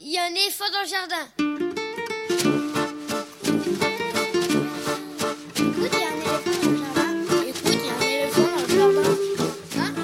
Il y a un éléphant dans le jardin. Hein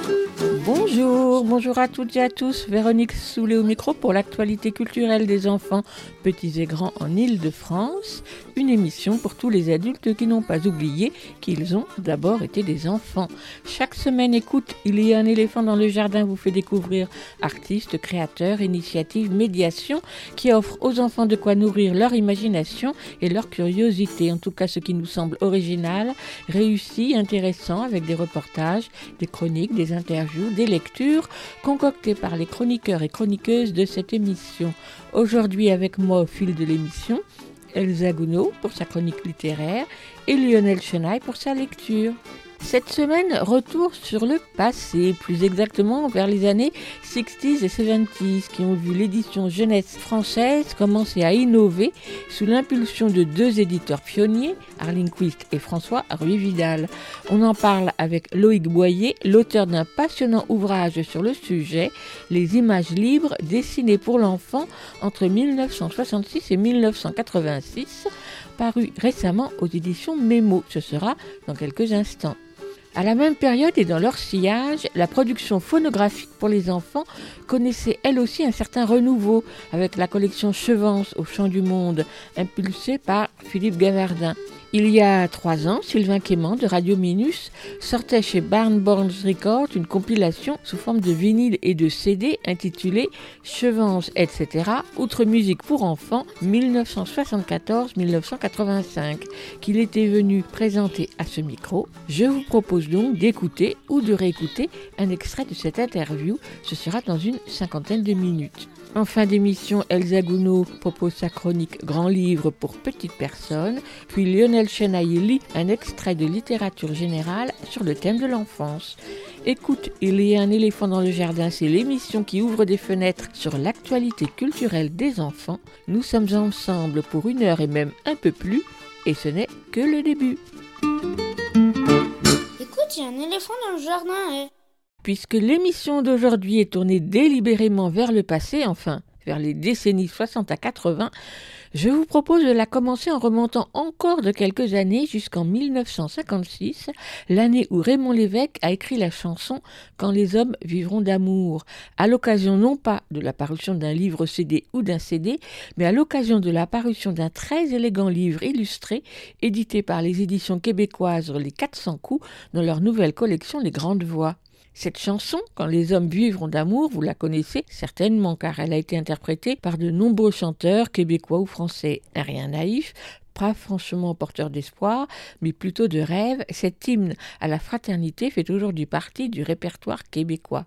Bonjour, bonjour à toutes et à tous. Véronique Soulet au micro pour l'actualité culturelle des enfants, petits et grands en Île-de-France. Une émission pour tous les adultes qui n'ont pas oublié qu'ils ont d'abord été des enfants. Chaque semaine, écoute, il y a un éléphant dans le jardin vous fait découvrir artistes, créateurs, initiatives, médiations qui offrent aux enfants de quoi nourrir leur imagination et leur curiosité. En tout cas, ce qui nous semble original, réussi, intéressant avec des reportages, des chroniques, des interviews, des lectures concoctées par les chroniqueurs et chroniqueuses de cette émission. Aujourd'hui, avec moi au fil de l'émission, Elsa Gounod pour sa chronique littéraire et Lionel Chenaille pour sa lecture. Cette semaine, retour sur le passé, plus exactement vers les années 60s et 70s, qui ont vu l'édition jeunesse française commencer à innover sous l'impulsion de deux éditeurs pionniers, Arline Quist et François Ruy-Vidal. On en parle avec Loïc Boyer, l'auteur d'un passionnant ouvrage sur le sujet, Les images libres dessinées pour l'enfant entre 1966 et 1986, paru récemment aux éditions Mémo. Ce sera dans quelques instants. À la même période et dans leur sillage, la production phonographique pour les enfants connaissait elle aussi un certain renouveau avec la collection Chevance au Chant du Monde, impulsée par Philippe Gavardin. Il y a trois ans, Sylvain Quément de Radio Minus sortait chez Barnborns Records une compilation sous forme de vinyle et de CD intitulée Chevance, etc. Outre musique pour enfants 1974-1985 qu'il était venu présenter à ce micro. Je vous propose donc d'écouter ou de réécouter un extrait de cette interview. Ce sera dans une cinquantaine de minutes. En fin d'émission, Elsa Gounod propose sa chronique Grand livre pour petites personnes, puis Lionel Chenaille un extrait de littérature générale sur le thème de l'enfance. Écoute, il y a un éléphant dans le jardin, c'est l'émission qui ouvre des fenêtres sur l'actualité culturelle des enfants. Nous sommes ensemble pour une heure et même un peu plus, et ce n'est que le début. Écoute, il y a un éléphant dans le jardin. eh. Puisque l'émission d'aujourd'hui est tournée délibérément vers le passé, enfin vers les décennies 60 à 80, je vous propose de la commencer en remontant encore de quelques années jusqu'en 1956, l'année où Raymond Lévesque a écrit la chanson Quand les hommes vivront d'amour, à l'occasion non pas de la parution d'un livre CD ou d'un CD, mais à l'occasion de la parution d'un très élégant livre illustré édité par les éditions québécoises Les 400 coups dans leur nouvelle collection Les Grandes Voix. Cette chanson, Quand les hommes vivront d'amour, vous la connaissez certainement car elle a été interprétée par de nombreux chanteurs québécois ou français. Rien naïf, pas franchement porteur d'espoir, mais plutôt de rêve, cet hymne à la fraternité fait aujourd'hui partie du répertoire québécois.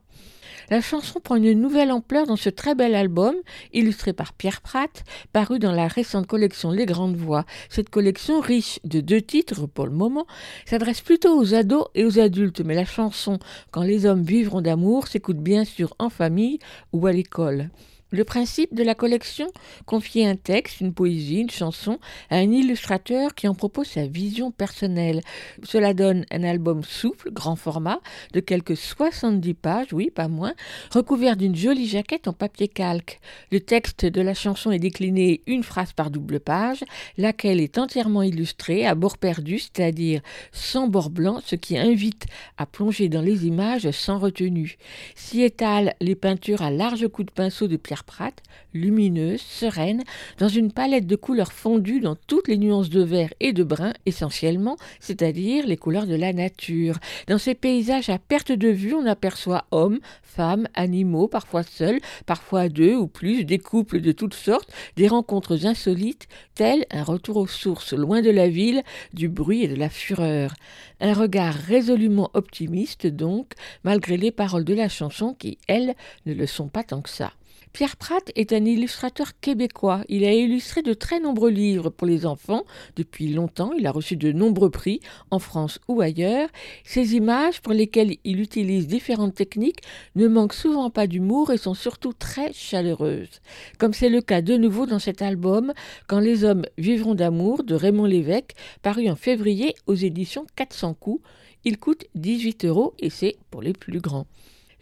La chanson prend une nouvelle ampleur dans ce très bel album, illustré par Pierre Pratt, paru dans la récente collection Les Grandes Voix. Cette collection, riche de deux titres pour le moment, s'adresse plutôt aux ados et aux adultes, mais la chanson Quand les hommes vivront d'amour s'écoute bien sûr en famille ou à l'école. Le principe de la collection, confier un texte, une poésie, une chanson à un illustrateur qui en propose sa vision personnelle. Cela donne un album souple, grand format, de quelques 70 pages, oui, pas moins, recouvert d'une jolie jaquette en papier calque. Le texte de la chanson est décliné une phrase par double page, laquelle est entièrement illustrée à bord perdu, c'est-à-dire sans bord blanc, ce qui invite à plonger dans les images sans retenue. S'y étalent les peintures à larges coups de pinceau de Pierre Pratt, lumineuses, sereines, dans une palette de couleurs fondues dans toutes les nuances de vert et de brun essentiellement, c'est-à-dire les couleurs de la nature. Dans ces paysages à perte de vue, on aperçoit hommes, femmes, animaux, parfois seuls, parfois deux ou plus, des couples de toutes sortes, des rencontres insolites, tel un retour aux sources, loin de la ville, du bruit et de la fureur. Un regard résolument optimiste donc, malgré les paroles de la chanson qui, elles, ne le sont pas tant que ça. Pierre Pratt est un illustrateur québécois. Il a illustré de très nombreux livres pour les enfants depuis longtemps. Il a reçu de nombreux prix en France ou ailleurs. Ses images, pour lesquelles il utilise différentes techniques, ne manquent souvent pas d'humour et sont surtout très chaleureuses. Comme c'est le cas de nouveau dans cet album Quand les hommes vivront d'amour de Raymond Lévesque, paru en février aux éditions 400 coups. Il coûte 18 euros et c'est pour les plus grands.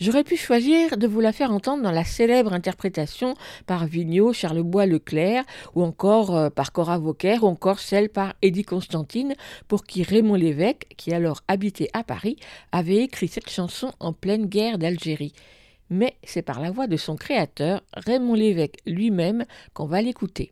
J'aurais pu choisir de vous la faire entendre dans la célèbre interprétation par Vigneault, Charlebois Leclerc, ou encore euh, par Cora Vauquer, ou encore celle par Eddie Constantine, pour qui Raymond Lévesque, qui alors habitait à Paris, avait écrit cette chanson en pleine guerre d'Algérie. Mais c'est par la voix de son créateur, Raymond Lévesque lui-même, qu'on va l'écouter.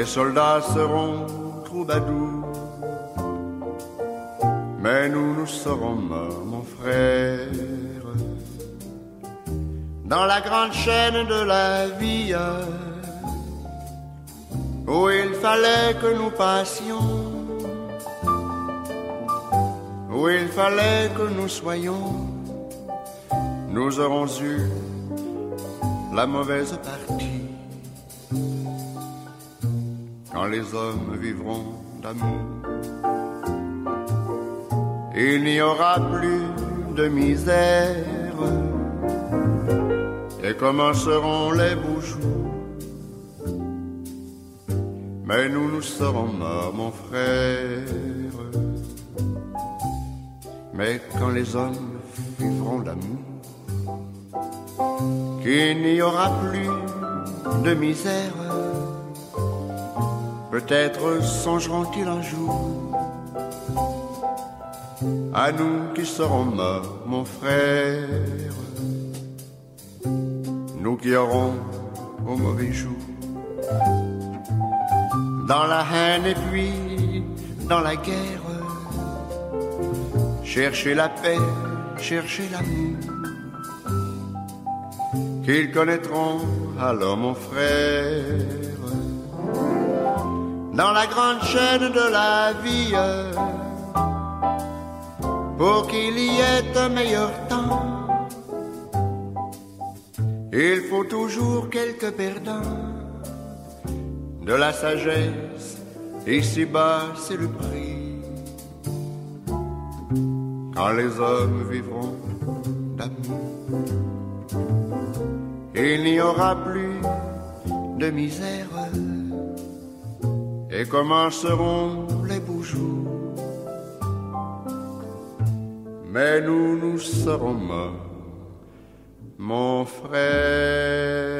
les soldats seront troubadours, mais nous, nous serons morts, mon frère, dans la grande chaîne de la vie, où il fallait que nous passions, où il fallait que nous soyons, nous aurons eu la mauvaise partie quand les hommes vivront d'amour. Il n'y aura plus de misère et commenceront les jours. Mais nous, nous serons morts, mon frère. Mais quand les hommes vivront d'amour, qu'il n'y aura plus de misère Peut-être songeront-ils un jour à nous qui serons morts, mon frère, nous qui aurons au mauvais jour, dans la haine et puis dans la guerre, chercher la paix, chercher l'amour, qu'ils connaîtront. Alors mon frère dans la grande chaîne de la vie pour qu'il y ait un meilleur temps. Il faut toujours quelques perdants de la sagesse, ici-bas c'est le prix. Quand les hommes vivront d'amour, il n'y aura plus de misère et commenceront les beaux jours. Mais nous, nous serons morts, mon frère.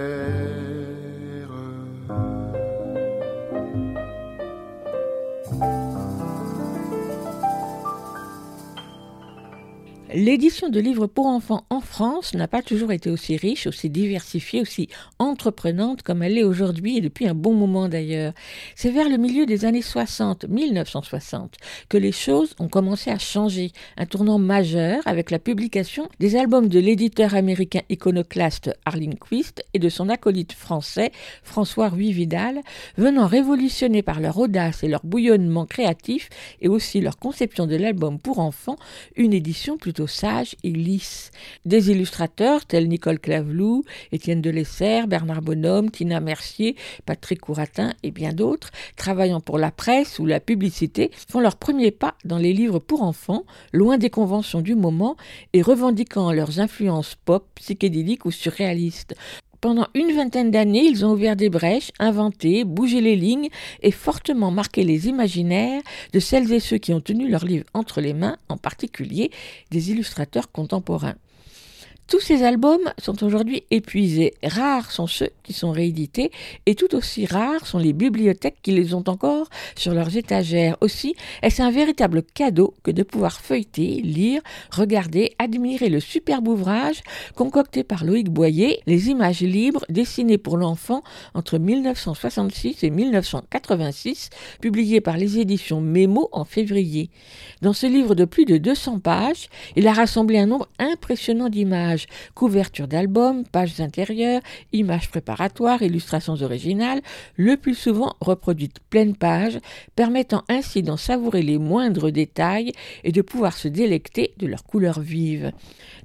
L'édition de livres pour enfants en France n'a pas toujours été aussi riche, aussi diversifiée, aussi entreprenante comme elle est aujourd'hui et depuis un bon moment d'ailleurs. C'est vers le milieu des années 60, 1960, que les choses ont commencé à changer, un tournant majeur avec la publication des albums de l'éditeur américain iconoclaste Arlene Quist et de son acolyte français François Ruy Vidal, venant révolutionner par leur audace et leur bouillonnement créatif et aussi leur conception de l'album pour enfants une édition plutôt sage et lisse. Des illustrateurs tels Nicole Claveloux, Étienne Delessert, Bernard Bonhomme, Tina Mercier, Patrick Couratin et bien d'autres, travaillant pour la presse ou la publicité, font leur premier pas dans les livres pour enfants, loin des conventions du moment et revendiquant leurs influences pop, psychédéliques ou surréalistes. Pendant une vingtaine d'années, ils ont ouvert des brèches, inventé, bougé les lignes et fortement marqué les imaginaires de celles et ceux qui ont tenu leurs livres entre les mains, en particulier des illustrateurs contemporains. Tous ces albums sont aujourd'hui épuisés. Rares sont ceux qui sont réédités et tout aussi rares sont les bibliothèques qui les ont encore sur leurs étagères. Aussi, est-ce un véritable cadeau que de pouvoir feuilleter, lire, regarder, admirer le superbe ouvrage concocté par Loïc Boyer, Les images libres dessinées pour l'enfant entre 1966 et 1986, publié par les éditions Mémo en février. Dans ce livre de plus de 200 pages, il a rassemblé un nombre impressionnant d'images couverture d'albums, pages intérieures, images préparatoires, illustrations originales, le plus souvent reproduites pleine page, permettant ainsi d'en savourer les moindres détails et de pouvoir se délecter de leurs couleurs vives.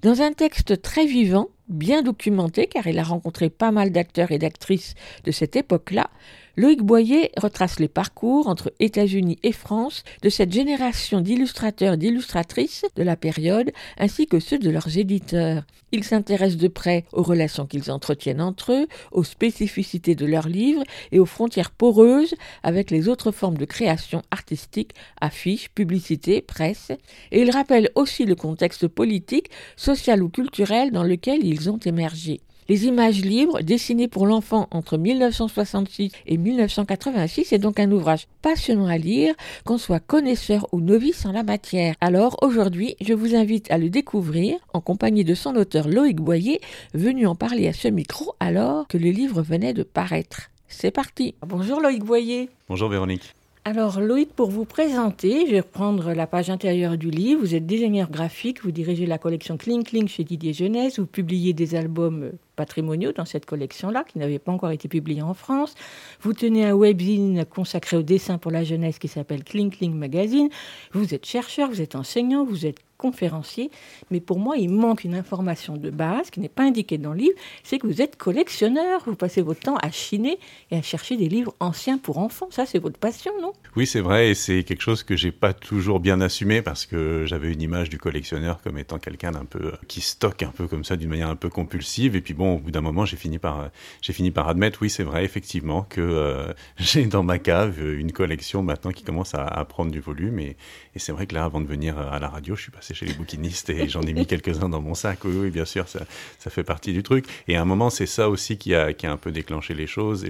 Dans un texte très vivant, bien documenté car il a rencontré pas mal d'acteurs et d'actrices de cette époque-là, Loïc Boyer retrace les parcours entre États-Unis et France de cette génération d'illustrateurs et d'illustratrices de la période, ainsi que ceux de leurs éditeurs. Il s'intéresse de près aux relations qu'ils entretiennent entre eux, aux spécificités de leurs livres et aux frontières poreuses avec les autres formes de création artistique, affiches, publicité, presse, et il rappelle aussi le contexte politique, social ou culturel dans lequel ils ont émergé. Les images libres, dessinées pour l'enfant entre 1966 et 1986, est donc un ouvrage passionnant à lire, qu'on soit connaisseur ou novice en la matière. Alors aujourd'hui, je vous invite à le découvrir en compagnie de son auteur Loïc Boyer, venu en parler à ce micro alors que le livre venait de paraître. C'est parti. Bonjour Loïc Boyer. Bonjour Véronique. Alors Loïc, pour vous présenter, je vais reprendre la page intérieure du livre. Vous êtes designer graphique, vous dirigez la collection Kling Kling chez Didier Jeunesse, vous publiez des albums patrimoniaux dans cette collection-là, qui n'avait pas encore été publiés en France. Vous tenez un webzine consacré au dessin pour la jeunesse qui s'appelle Kling Kling Magazine. Vous êtes chercheur, vous êtes enseignant, vous êtes conférencier, mais pour moi, il manque une information de base qui n'est pas indiquée dans le livre, c'est que vous êtes collectionneur, vous passez votre temps à chiner et à chercher des livres anciens pour enfants. Ça, c'est votre passion, non? Oui, c'est vrai, et c'est quelque chose que j'ai pas toujours bien assumé parce que j'avais une image du collectionneur comme étant quelqu'un d'un peu qui stocke un peu comme ça d'une manière un peu compulsive, et puis bon, au bout d'un moment, j'ai fini par j'ai fini par admettre, oui, c'est vrai, effectivement, que euh, j'ai dans ma cave une collection maintenant qui commence à, prendre du volume, et, c'est vrai que là, avant de venir à la radio, je suis passé chez les bouquinistes et j'en ai mis quelques-uns dans mon sac. Oui, bien sûr, ça, fait partie du truc. Et à un moment, c'est ça aussi qui a, un peu déclenché les choses.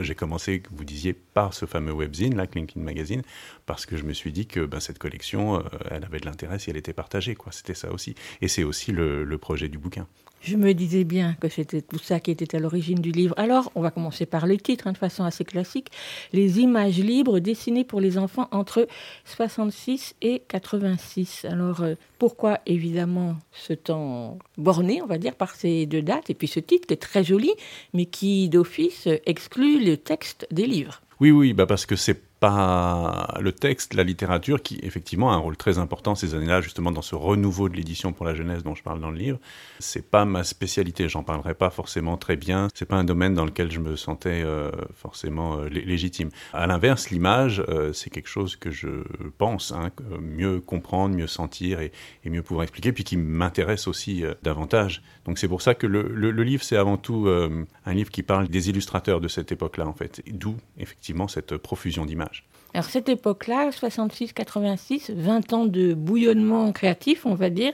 J'ai commencé, vous disiez, par ce fameux webzine, là, Clinkin Magazine, parce que je me suis dit que ben, cette collection, euh, elle avait de l'intérêt si elle était partagée. C'était ça aussi. Et c'est aussi le projet du bouquin. Je me disais bien que c'était tout ça qui était à l'origine du livre. Alors, on va commencer par le titre, hein, de façon assez classique. Les images libres dessinées pour les enfants entre 66 et 86. Alors, euh, pourquoi évidemment ce temps borné, on va dire, par ces deux dates, et puis ce titre qui est très joli, mais qui d'office exclut le texte des livres? Oui, oui, bah parce que c'est pas le texte, la littérature, qui effectivement a un rôle très important ces années-là, justement dans ce renouveau de l'édition pour la jeunesse dont je parle dans le livre. C'est pas ma spécialité, j'en parlerai pas forcément très bien. C'est pas un domaine dans lequel je me sentais euh, forcément euh, légitime. À l'inverse, l'image, euh, c'est quelque chose que je pense hein, mieux comprendre, mieux sentir et, mieux pouvoir expliquer, puis qui m'intéresse aussi davantage. Donc c'est pour ça que le, le, livre, c'est avant tout un livre qui parle des illustrateurs de cette époque-là, en fait, d'où effectivement cette profusion d'images. Alors cette époque-là, 66-86, 20 ans de bouillonnement créatif, on va dire.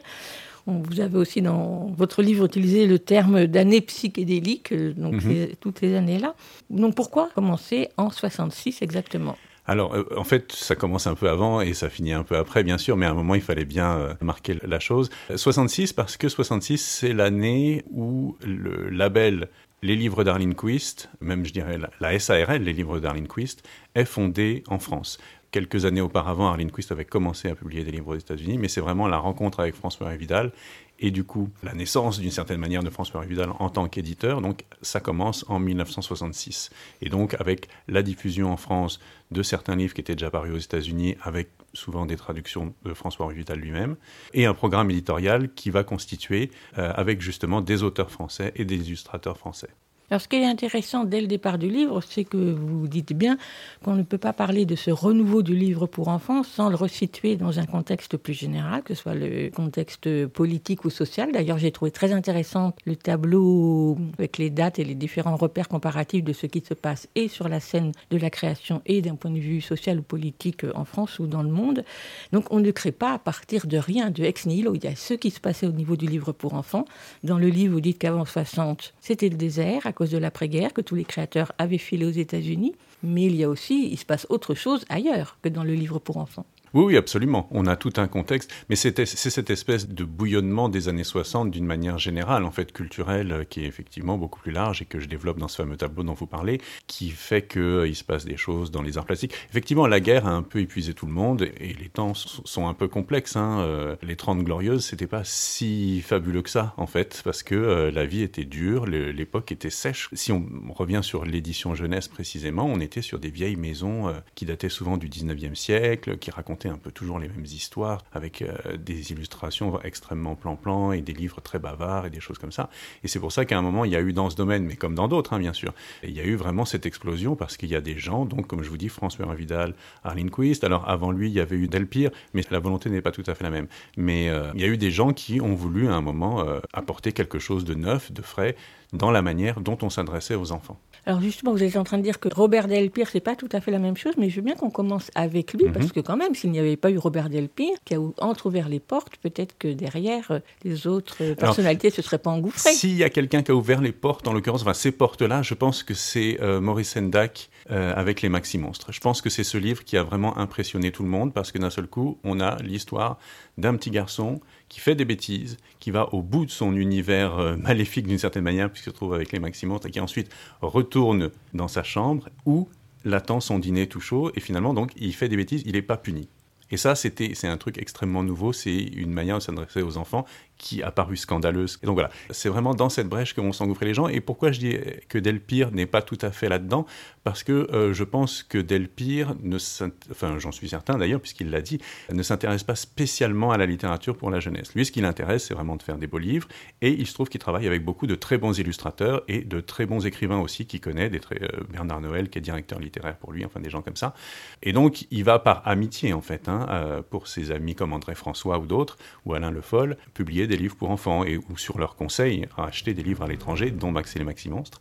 Vous avez aussi dans votre livre utilisé le terme d'année psychédélique, donc mm -hmm. les, toutes ces années-là. Donc pourquoi commencer en 66 exactement? Alors, euh, en fait, ça commence un peu avant et ça finit un peu après, bien sûr, mais à un moment, il fallait bien euh, marquer la chose. 66, parce que 66, c'est l'année où le label les livres d'Arlene Quist, même je dirais la, SARL, les livres d'Arlene Quist, est fondée en France. Quelques années auparavant, Arlene Quist avait commencé à publier des livres aux États-Unis, mais c'est vraiment la rencontre avec François Vidal et du coup la naissance d'une certaine manière de François Vidal en tant qu'éditeur. Donc ça commence en 1966. Et donc avec la diffusion en France de certains livres qui étaient déjà parus aux États-Unis, avec souvent des traductions de François Vidal lui-même, et un programme éditorial qui va constituer euh, avec justement des auteurs français et des illustrateurs français. Alors, ce qui est intéressant dès le départ du livre, c'est que vous dites bien qu'on ne peut pas parler de ce renouveau du livre pour enfants sans le resituer dans un contexte plus général, que ce soit le contexte politique ou social. D'ailleurs, j'ai trouvé très intéressant le tableau avec les dates et les différents repères comparatifs de ce qui se passe et sur la scène de la création et d'un point de vue social ou politique en France ou dans le monde. Donc, on ne crée pas à partir de rien, de ex nihilo. Il y a ce qui se passait au niveau du livre pour enfants. Dans le livre, vous dites qu'avant 60, c'était le désert cause de l'après-guerre, que tous les créateurs avaient filé aux États-Unis. Mais il y a aussi, il se passe autre chose ailleurs que dans le livre pour enfants. Oui, oui, absolument. On a tout un contexte, mais c'est cette espèce de bouillonnement des années 60 d'une manière générale, en fait, culturelle, euh, qui est effectivement beaucoup plus large et que je développe dans ce fameux tableau dont vous parlez, qui fait qu'il euh, se passe des choses dans les arts plastiques. Effectivement, la guerre a un peu épuisé tout le monde et les temps sont un peu complexes. Hein. Euh, les Trente Glorieuses, c'était pas si fabuleux que ça, en fait, parce que la vie était dure, l'époque était sèche. Si on revient sur l'édition jeunesse précisément, on était sur des vieilles maisons qui dataient souvent du 19e siècle, qui racontaient un peu toujours les mêmes histoires, avec des illustrations extrêmement plan-plan et des livres très bavards et des choses comme ça. Et c'est pour ça qu'à un moment, il y a eu dans ce domaine, mais comme dans d'autres, hein, bien sûr, il y a eu vraiment cette explosion parce qu'il y a des gens, donc comme je vous dis, François Vidal, Arlene Quist. Alors avant lui, il y avait eu Delpire, mais la volonté n'est pas tout à fait la même. Mais euh, il y a eu des gens qui ont voulu à un moment euh, apporter quelque chose de neuf, de frais, dans la manière dont on s'adressait aux enfants. Alors justement, vous êtes en train de dire que Robert Delpire, c'est pas tout à fait la même chose, mais je veux bien qu'on commence avec lui, parce mhm. que quand même, s'il n'y avait pas eu Robert Delpire qui a entrouvert les portes, peut-être que derrière, euh, les autres euh, personnalités ne se seraient pas engouffrées. S'il y a quelqu'un qui a ouvert les portes, en l'occurrence, enfin, ces portes-là, je pense que c'est euh, Maurice Sendak avec Les Maxi Monstres. Je pense que c'est ce livre qui a vraiment impressionné tout le monde, parce que d'un seul coup, on a l'histoire d'un petit garçon qui fait des bêtises, qui va au bout de son univers euh, maléfique d'une certaine manière, puisqu'il se trouve avec les Maximons, et qui ensuite retourne dans sa chambre où l'attend son dîner tout chaud, et finalement, donc, il fait des bêtises, il n'est pas puni. Et ça, c'était, c'est un truc extrêmement nouveau, c'est une manière de s'adresser aux enfants qui a paru scandaleuse. Donc voilà, c'est vraiment dans cette brèche que vont s'engouffrer les gens. Et pourquoi je dis que Delpire n'est pas tout à fait là-dedans? Parce que euh, je pense que Delpire, ne enfin j'en suis certain d'ailleurs, puisqu'il l'a dit, ne s'intéresse pas spécialement à la littérature pour la jeunesse. Lui, ce qui l'intéresse, c'est vraiment de faire des beaux livres. Et il se trouve qu'il travaille avec beaucoup de très bons illustrateurs et de très bons écrivains aussi qu'il connaît, euh, Bernard Noël, qui est directeur littéraire pour lui, enfin des gens comme ça. Et donc, il va par amitié, en fait, hein, euh, pour ses amis comme André François ou d'autres, ou Alain Le Foll, publier des livres pour enfants et ou sur leur conseil acheter des livres à l'étranger, dont Max et les Maxi Monstres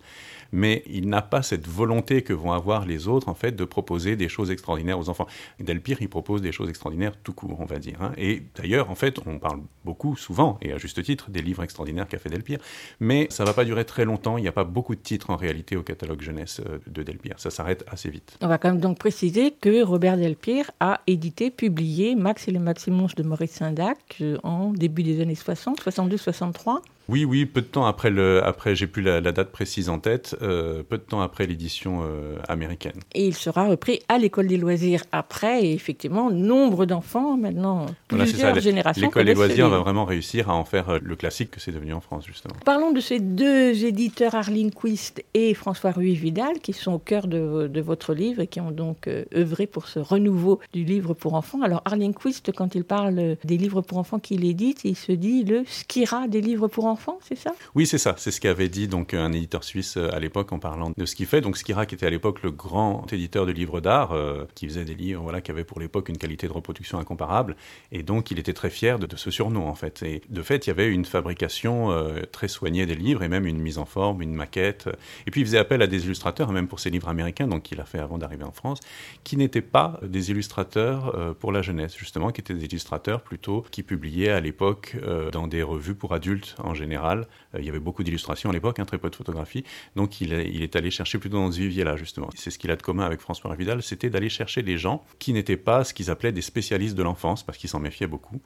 mais il n'a pas cette volonté que vont avoir les autres, en fait, de proposer des choses extraordinaires aux enfants. Delpire, il propose des choses extraordinaires tout court, on va dire. Hein. Et d'ailleurs, en fait, on parle beaucoup, souvent, et à juste titre, des livres extraordinaires qu'a fait Delpire, mais ça va pas durer très longtemps. Il n'y a pas beaucoup de titres, en réalité, au catalogue jeunesse euh, de Delpire. Ça s'arrête assez vite. On va quand même donc préciser que Robert Delpire a édité, publié Max et les Maximonges de Maurice Sindac euh, en début des années 60, 62-63. Oui, oui, peu de temps après, le, après j'ai plus la, date précise en tête, euh, peu de temps après l'édition euh, américaine. Et il sera repris à l'école des loisirs après, et effectivement, nombre d'enfants maintenant, plusieurs générations. L'école des loisirs va vraiment réussir à en faire euh, le classique que c'est devenu en France, justement. Parlons de ces deux éditeurs, Arline Quist et François Ruiz Vidal, qui sont au cœur de, de votre livre et qui ont donc œuvré pour ce renouveau du livre pour enfants. Alors, Arline Quist, quand il parle des livres pour enfants qu'il édite, il se dit le Skira des livres pour enfants c'est ça? Oui, c'est ça. C'est ce qu'avait dit donc un éditeur suisse euh, à l'époque en parlant de ce qu'il fait. Donc Skirac était à l'époque le grand éditeur de livres d'art, euh, qui faisait des livres voilà, qui avaient pour l'époque une qualité de reproduction incomparable. Et donc il était très fier de, ce surnom en fait. Et de fait, il y avait une fabrication euh, très soignée des livres et même une mise en forme, une maquette. Et puis il faisait appel à des illustrateurs, même pour ses livres américains, donc il a fait avant d'arriver en France, qui n'étaient pas des illustrateurs pour la jeunesse, justement, qui étaient des illustrateurs plutôt qui publiaient à l'époque dans des revues pour adultes en général Euh, il y avait beaucoup d'illustrations à l'époque, hein, très peu de photographies. Donc il est, allé chercher plutôt dans ce vivier-là, justement. C'est ce qu'il a de commun avec François Vidal, c'était d'aller chercher des gens qui n'étaient pas ce qu'ils appelaient des spécialistes de l'enfance, parce qu'ils s'en méfiaient beaucoup.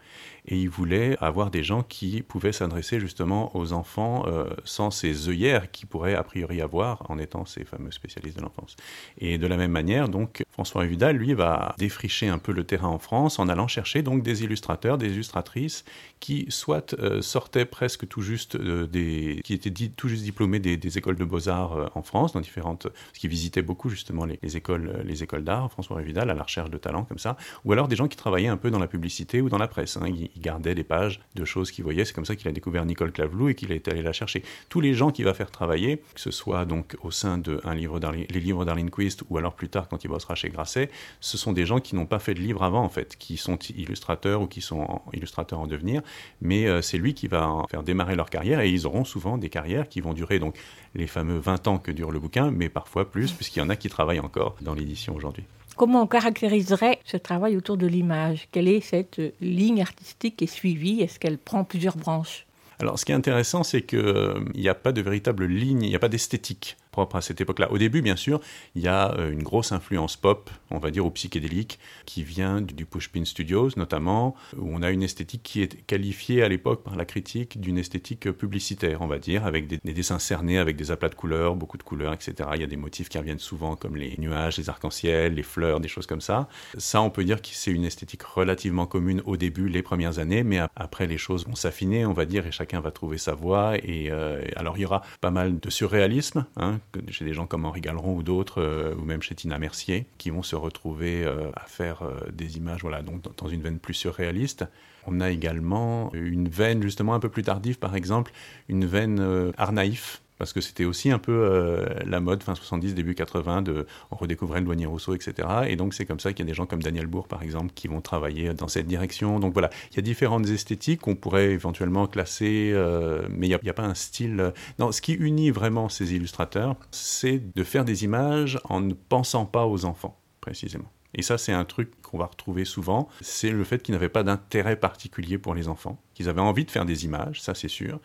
Et il voulait avoir des gens qui pouvaient s'adresser justement aux enfants euh, sans ces œillères qu'ils pourraient a priori avoir en étant ces fameux spécialistes de l'enfance. Et de la même manière, donc, François Vidal, lui, va défricher un peu le terrain en France en allant chercher donc des illustrateurs, des illustratrices qui soit euh, sortaient presque tout juste euh, des, qui étaient tout juste diplômés des, écoles de beaux-arts euh, en France, dans différentes, parce qu'ils visitaient beaucoup justement les, écoles, les écoles d'art, François Vidal, à la recherche de talents comme ça, ou alors des gens qui travaillaient un peu dans la publicité ou dans la presse. Hein. Ils, gardaient des pages de choses qu'ils voyaient. C'est comme ça qu'il a découvert Nicole Clavelou et qu'il est allé la chercher. Tous les gens qu'il va faire travailler, que ce soit donc au sein de un livre les livres d'Arlene Quist ou alors plus tard quand il bossera chez Grasset, ce sont des gens qui n'ont pas fait de livre avant en fait, qui sont illustrateurs ou qui sont illustrateurs en devenir, mais euh, c'est lui qui va faire démarrer leur carrière et ils auront souvent des carrières qui vont durer donc les fameux 20 ans que dure le bouquin, mais parfois plus, puisqu'il y en a qui travaillent encore dans l'édition aujourd'hui. Comment on caractériserait ce travail autour de l'image? Quelle est cette ligne artistique qui est suivie? Est-ce qu'elle prend plusieurs branches? Alors, ce qui est intéressant, c'est qu'il n'y a pas de véritable ligne, il n'y a pas d'esthétique propre à cette époque-là. Au début, bien sûr, il y a euh, une grosse influence pop, on va dire, ou psychédélique, qui vient du Pushpin Studios, notamment, où on a une esthétique qui est qualifiée à l'époque par la critique d'une esthétique publicitaire, on va dire, avec des, dessins cernés, avec des aplats de couleurs, beaucoup de couleurs, etc. Il y a des motifs qui reviennent souvent, comme les nuages, les arcs-en-ciel, les fleurs, des choses comme ça. Ça, on peut dire que c'est une esthétique relativement commune au début, les premières années, mais après, les choses vont s'affiner, on va dire, et chacun va trouver sa voie. Et euh, alors, il y aura pas mal de surréalisme, hein, chez des gens comme Henri Galeron ou d'autres, euh, ou même chez Tina Mercier, qui vont se retrouver euh, à faire des images, voilà, donc dans une veine plus surréaliste. On a également une veine justement un peu plus tardive, par exemple, une veine art naïf, parce que c'était aussi un peu euh, la mode fin 70, début 80, de, on redécouvrait le douanier Rousseau, etc. Et donc c'est comme ça qu'il y a des gens comme Daniel Bourg, par exemple, qui vont travailler dans cette direction. Donc voilà, il y a différentes esthétiques qu'on pourrait éventuellement classer, euh, mais il n'y a, a, pas un style... Euh, non, ce qui unit vraiment ces illustrateurs, c'est de faire des images en ne pensant pas aux enfants, précisément. Et ça, c'est un truc qu'on va retrouver souvent, c'est le fait qu'ils n'avaient pas d'intérêt particulier pour les enfants, qu'ils avaient envie de faire des images, ça c'est sûr,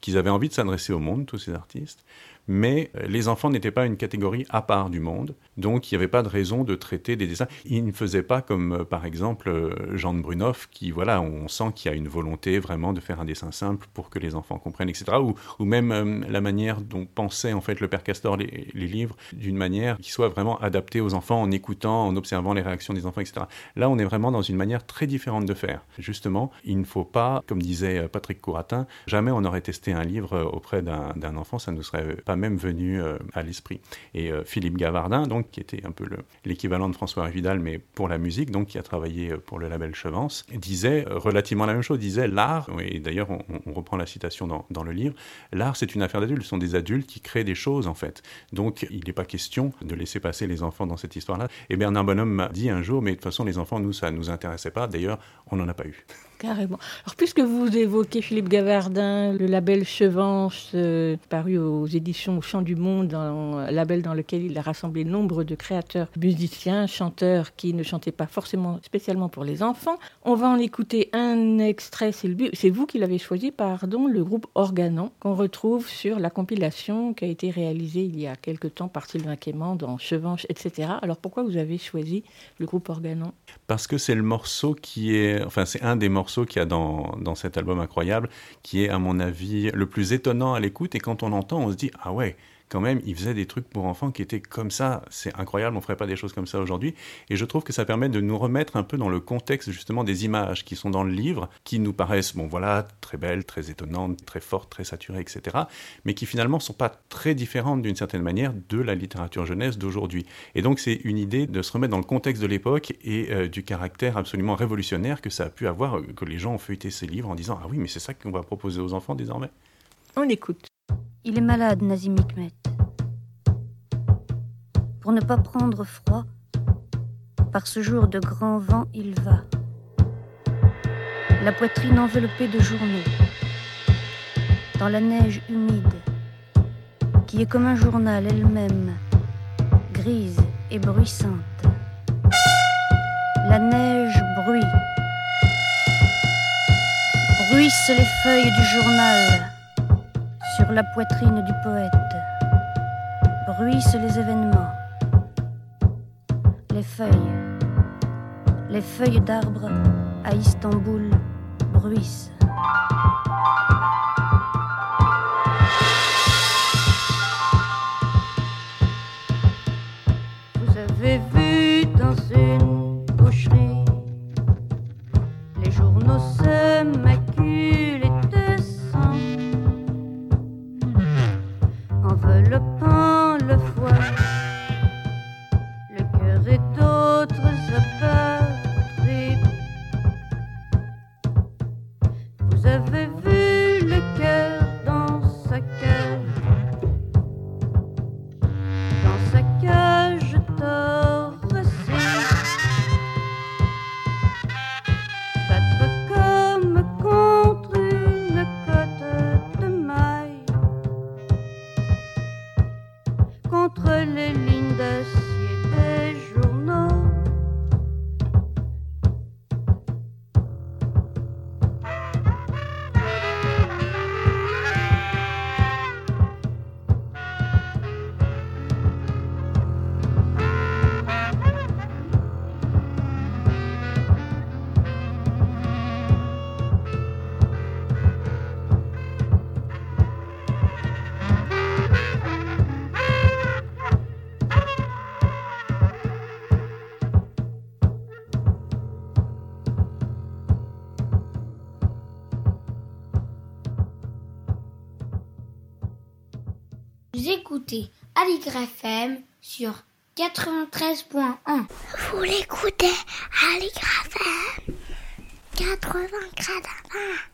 qu'ils avaient envie de s'adresser au monde, tous ces artistes, mais euh, les enfants n'étaient pas une catégorie à part du monde, donc il n'y avait pas de raison de traiter des dessins. Ils ne faisaient pas comme euh, par exemple euh, Jean de Brunoff, qui voilà, on sent qu'il y a une volonté vraiment de faire un dessin simple pour que les enfants comprennent, etc. Ou, même la manière dont pensait en fait le père Castor les, les livres, d'une manière qui soit vraiment adaptée aux enfants en écoutant, en observant les réactions des enfants, etc. Là, on est vraiment dans une manière très différente de faire. Justement, il ne faut pas, comme disait Patrick Couratin, jamais on aurait testé un livre auprès d'un enfant, ça ne serait pas même venu euh, à l'esprit. Et euh, Philippe Gavardin, donc, qui était un peu l'équivalent de François Vidal, mais pour la musique, donc qui a travaillé euh, pour le label Chevance, disait relativement la même chose, disait l'art, et d'ailleurs on, reprend la citation dans, dans le livre, l'art c'est une affaire d'adultes, ce sont des adultes qui créent des choses en fait. Donc il n'est pas question de laisser passer les enfants dans cette histoire-là. Et Bernard Bonhomme m'a dit un jour, mais de toute façon les enfants, nous, ça ne nous intéressait pas, d'ailleurs on n'en a pas eu. Carrément. Alors, puisque vous évoquez Philippe Gavardin, le label Chevance, euh, paru aux éditions Au du Monde, un label dans lequel il a rassemblé nombre de créateurs, musiciens, chanteurs qui ne chantaient pas forcément spécialement pour les enfants, on va en écouter un extrait. C'est vous qui l'avez choisi, pardon, le groupe Organon, qu'on retrouve sur la compilation qui a été réalisée il y a quelque temps par Sylvain Quément dans Chevance, etc. Alors, pourquoi vous avez choisi le groupe Organon? Parce que c'est le morceau qui est. Enfin, c'est un des morceaux qu'il y a dans, dans cet album incroyable, qui est à mon avis le plus étonnant à l'écoute. Et quand on l'entend, on se dit, ah ouais, quand même, il faisait des trucs pour enfants qui étaient comme ça. C'est incroyable, on ferait pas des choses comme ça aujourd'hui. Et je trouve que ça permet de nous remettre un peu dans le contexte justement des images qui sont dans le livre, qui nous paraissent, bon voilà, très belles, très étonnantes, très fortes, très saturées, etc. Mais qui finalement sont pas très différentes d'une certaine manière de la littérature jeunesse d'aujourd'hui. Et donc c'est une idée de se remettre dans le contexte de l'époque et euh, du caractère absolument révolutionnaire que ça a pu avoir, euh, que les gens ont feuilleté ces livres en disant ah oui mais c'est ça qu'on va proposer aux enfants désormais. On écoute. Il est malade, Nazim Hikmet. Pour ne pas prendre froid, par ce jour de grand vent, il va. La poitrine enveloppée de journaux, dans la neige humide, qui est comme un journal elle-même, grise et bruissante. La neige bruit, bruissent les feuilles du journal sur la poitrine du poète. Bruissent les événements, les feuilles, les feuilles d'arbres à Istanbul bruissent. 93.1. Vous l'écoutez Aligre FM 84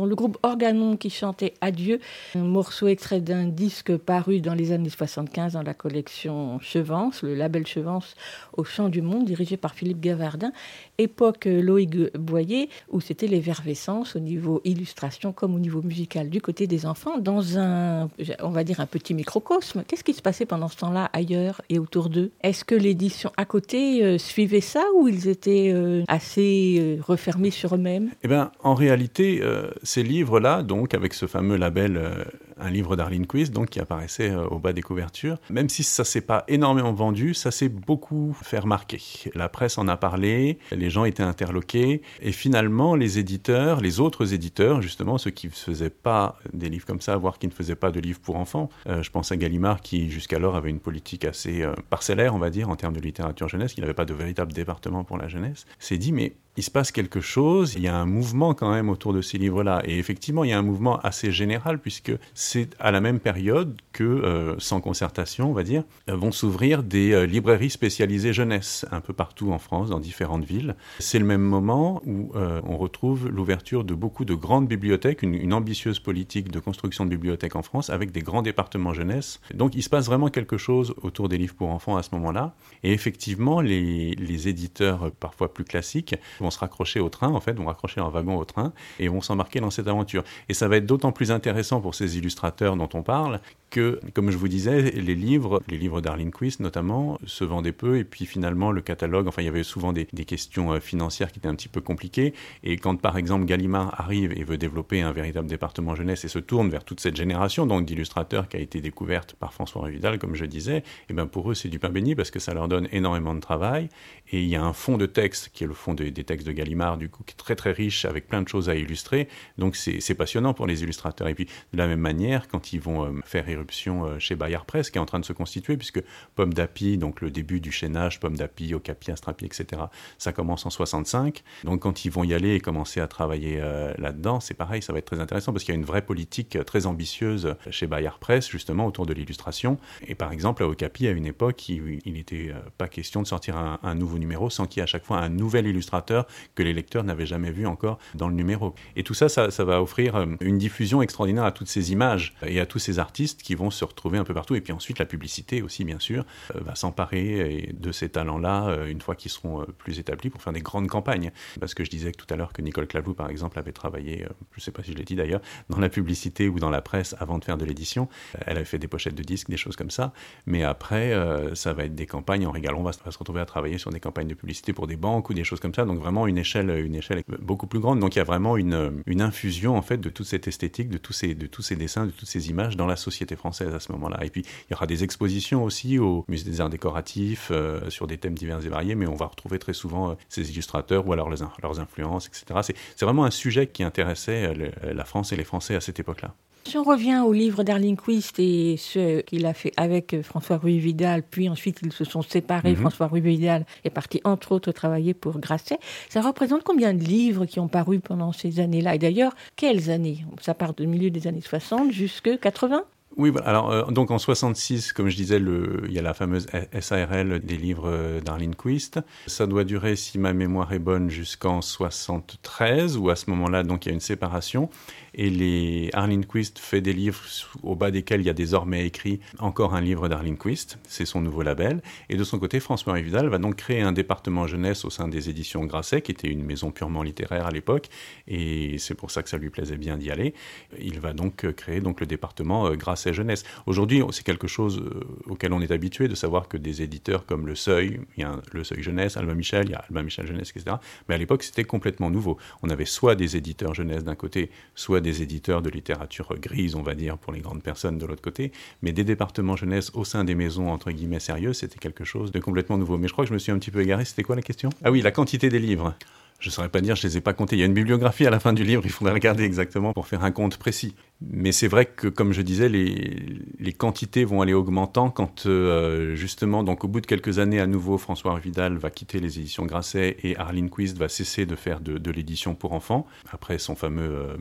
le groupe Organon qui chantait Adieu, un morceau extrait d'un disque paru dans les années 75 dans la collection Chevance, le label Chevance au Chant du Monde, dirigé par Philippe Gavardin, époque Loïc Boyer, où c'était l'effervescence au niveau illustration comme au niveau musical du côté des enfants, dans un, on va dire, un petit microcosme. Qu'est-ce qui se passait pendant ce temps-là ailleurs et autour d'eux? Est-ce que l'édition à côté euh, suivait ça ou ils étaient euh, assez euh, refermés sur eux-mêmes? Eh bien, en réalité, ces livres-là, donc avec ce fameux label euh, Un livre d'Arlene Quiz, donc qui apparaissait euh, au bas des couvertures, même si ça s'est pas énormément vendu, ça s'est beaucoup fait remarquer. La presse en a parlé, les gens étaient interloqués, et finalement les éditeurs, les autres éditeurs, justement ceux qui ne faisaient pas des livres comme ça, voire qui ne faisaient pas de livres pour enfants, euh, je pense à Gallimard qui jusqu'alors avait une politique assez parcellaire, on va dire, en termes de littérature jeunesse, qui n'avait pas de véritable département pour la jeunesse, s'est dit mais il se passe quelque chose, il y a un mouvement quand même autour de ces livres-là. Et effectivement, il y a un mouvement assez général, puisque c'est à la même période que, euh, sans concertation, on va dire, euh, vont s'ouvrir des euh, librairies spécialisées jeunesse, un peu partout en France, dans différentes villes. C'est le même moment où on retrouve l'ouverture de beaucoup de grandes bibliothèques, une, ambitieuse politique de construction de bibliothèques en France, avec des grands départements jeunesse. Donc il se passe vraiment quelque chose autour des livres pour enfants à ce moment-là. Et effectivement, les, les éditeurs parfois plus classiques vont se raccrocher au train, en fait, vont raccrocher leur wagon au train et vont s'embarquer dans cette aventure. Et ça va être d'autant plus intéressant pour ces illustrateurs dont on parle que, comme je vous disais, les livres, les livres d'Arlene Quist notamment, se vendaient peu et puis finalement le catalogue, enfin il y avait souvent des, questions euh, financières qui étaient un petit peu compliquées et quand par exemple Gallimard arrive et veut développer un véritable département jeunesse et se tourne vers toute cette génération donc d'illustrateurs qui a été découverte par François Vidal, comme je disais, et eh bien pour eux c'est du pain béni parce que ça leur donne énormément de travail et il y a un fond de texte qui est le fond des, textes de Gallimard du coup qui est très très riche avec plein de choses à illustrer donc c'est passionnant pour les illustrateurs et puis de la même manière quand ils vont euh, faire euh, chez Bayard Presse qui est en train de se constituer, puisque Pomme d'Api, donc le début du chaînage, Pomme d'Api, Okapi, Astrapi, etc., ça commence en 65. Donc quand ils vont y aller et commencer à travailler euh, là-dedans, c'est pareil, ça va être très intéressant, parce qu'il y a une vraie politique très ambitieuse chez Bayard Presse, justement, autour de l'illustration. Et par exemple, à Okapi, à une époque, il n'était pas question de sortir un, nouveau numéro sans qu'il y ait à chaque fois un nouvel illustrateur que les lecteurs n'avaient jamais vu encore dans le numéro. Et tout ça, ça, va offrir une diffusion extraordinaire à toutes ces images et à tous ces artistes qui vont se retrouver un peu partout. Et puis ensuite, la publicité aussi, bien sûr, euh, va s'emparer de ces talents-là euh, une fois qu'ils seront euh, plus établis pour faire des grandes campagnes. Parce que je disais tout à l'heure que Nicole Clavou, par exemple, avait travaillé, je ne sais pas si je l'ai dit d'ailleurs, dans la publicité ou dans la presse avant de faire de l'édition. Elle avait fait des pochettes de disques, des choses comme ça. Mais après, ça va être des campagnes en régal. On va, se retrouver à travailler sur des campagnes de publicité pour des banques ou des choses comme ça. Donc vraiment une échelle, une échelle beaucoup plus grande. Donc il y a vraiment une, une infusion en fait de toute cette esthétique, de tous ces, de tous ces dessins, de toutes ces images dans la société française à ce moment-là. Et puis, il y aura des expositions aussi au Musée des Arts Décoratifs euh, sur des thèmes divers et variés, mais on va retrouver très souvent euh, ces illustrateurs ou alors leurs influences, etc. C'est vraiment un sujet qui intéressait euh, la France et les Français à cette époque-là. Si on revient au livre d'Arlene Quist et ce qu'il a fait avec François Ruy Vidal, puis ensuite ils se sont séparés, mhm. François Ruy Vidal est parti entre autres travailler pour Grasset, ça représente combien de livres qui ont paru pendant ces années-là? Et d'ailleurs, quelles années? Ça part du milieu des années 60 jusqu'à 80 oui, alors euh, donc en 66, comme je disais, le, il y a la fameuse SARL des livres euh, d'Arlene Quist. Ça doit durer, si ma mémoire est bonne, jusqu'en 73, où à ce moment-là, donc il y a une séparation et les Arlene Quist fait des livres au bas desquels il y a désormais écrit encore un livre d'Arlene Quist, c'est son nouveau label. Et de son côté, François Vidal va donc créer un département jeunesse au sein des éditions Grasset, qui était une maison purement littéraire à l'époque, et c'est pour ça que ça lui plaisait bien d'y aller. Il va donc créer donc le département euh, Grasset jeunesse. Aujourd'hui, c'est quelque chose euh, auquel on est habitué de savoir que des éditeurs comme Le Seuil, il y a Le Seuil jeunesse, Albin Michel, il y a Albin Michel jeunesse, etc. Mais à l'époque, c'était complètement nouveau. On avait soit des éditeurs jeunesse d'un côté, soit des éditeurs de littérature grise, on va dire, pour les grandes personnes de l'autre côté, mais des départements jeunesse au sein des maisons, entre guillemets, sérieuses, c'était quelque chose de complètement nouveau. Mais je crois que je me suis un petit peu égaré, c'était quoi la question? Ah oui, la quantité des livres. Je ne saurais pas dire, je ne les ai pas comptés. Il y a une bibliographie à la fin du livre, il faudrait regarder exactement pour faire un compte précis. Mais c'est vrai que, comme je disais, les, les quantités vont aller augmentant quand, euh, justement, donc au bout de quelques années, à nouveau, François Vidal va quitter les éditions Grasset et Arlene Quist va cesser de faire de, l'édition pour enfants, après son fameux, euh,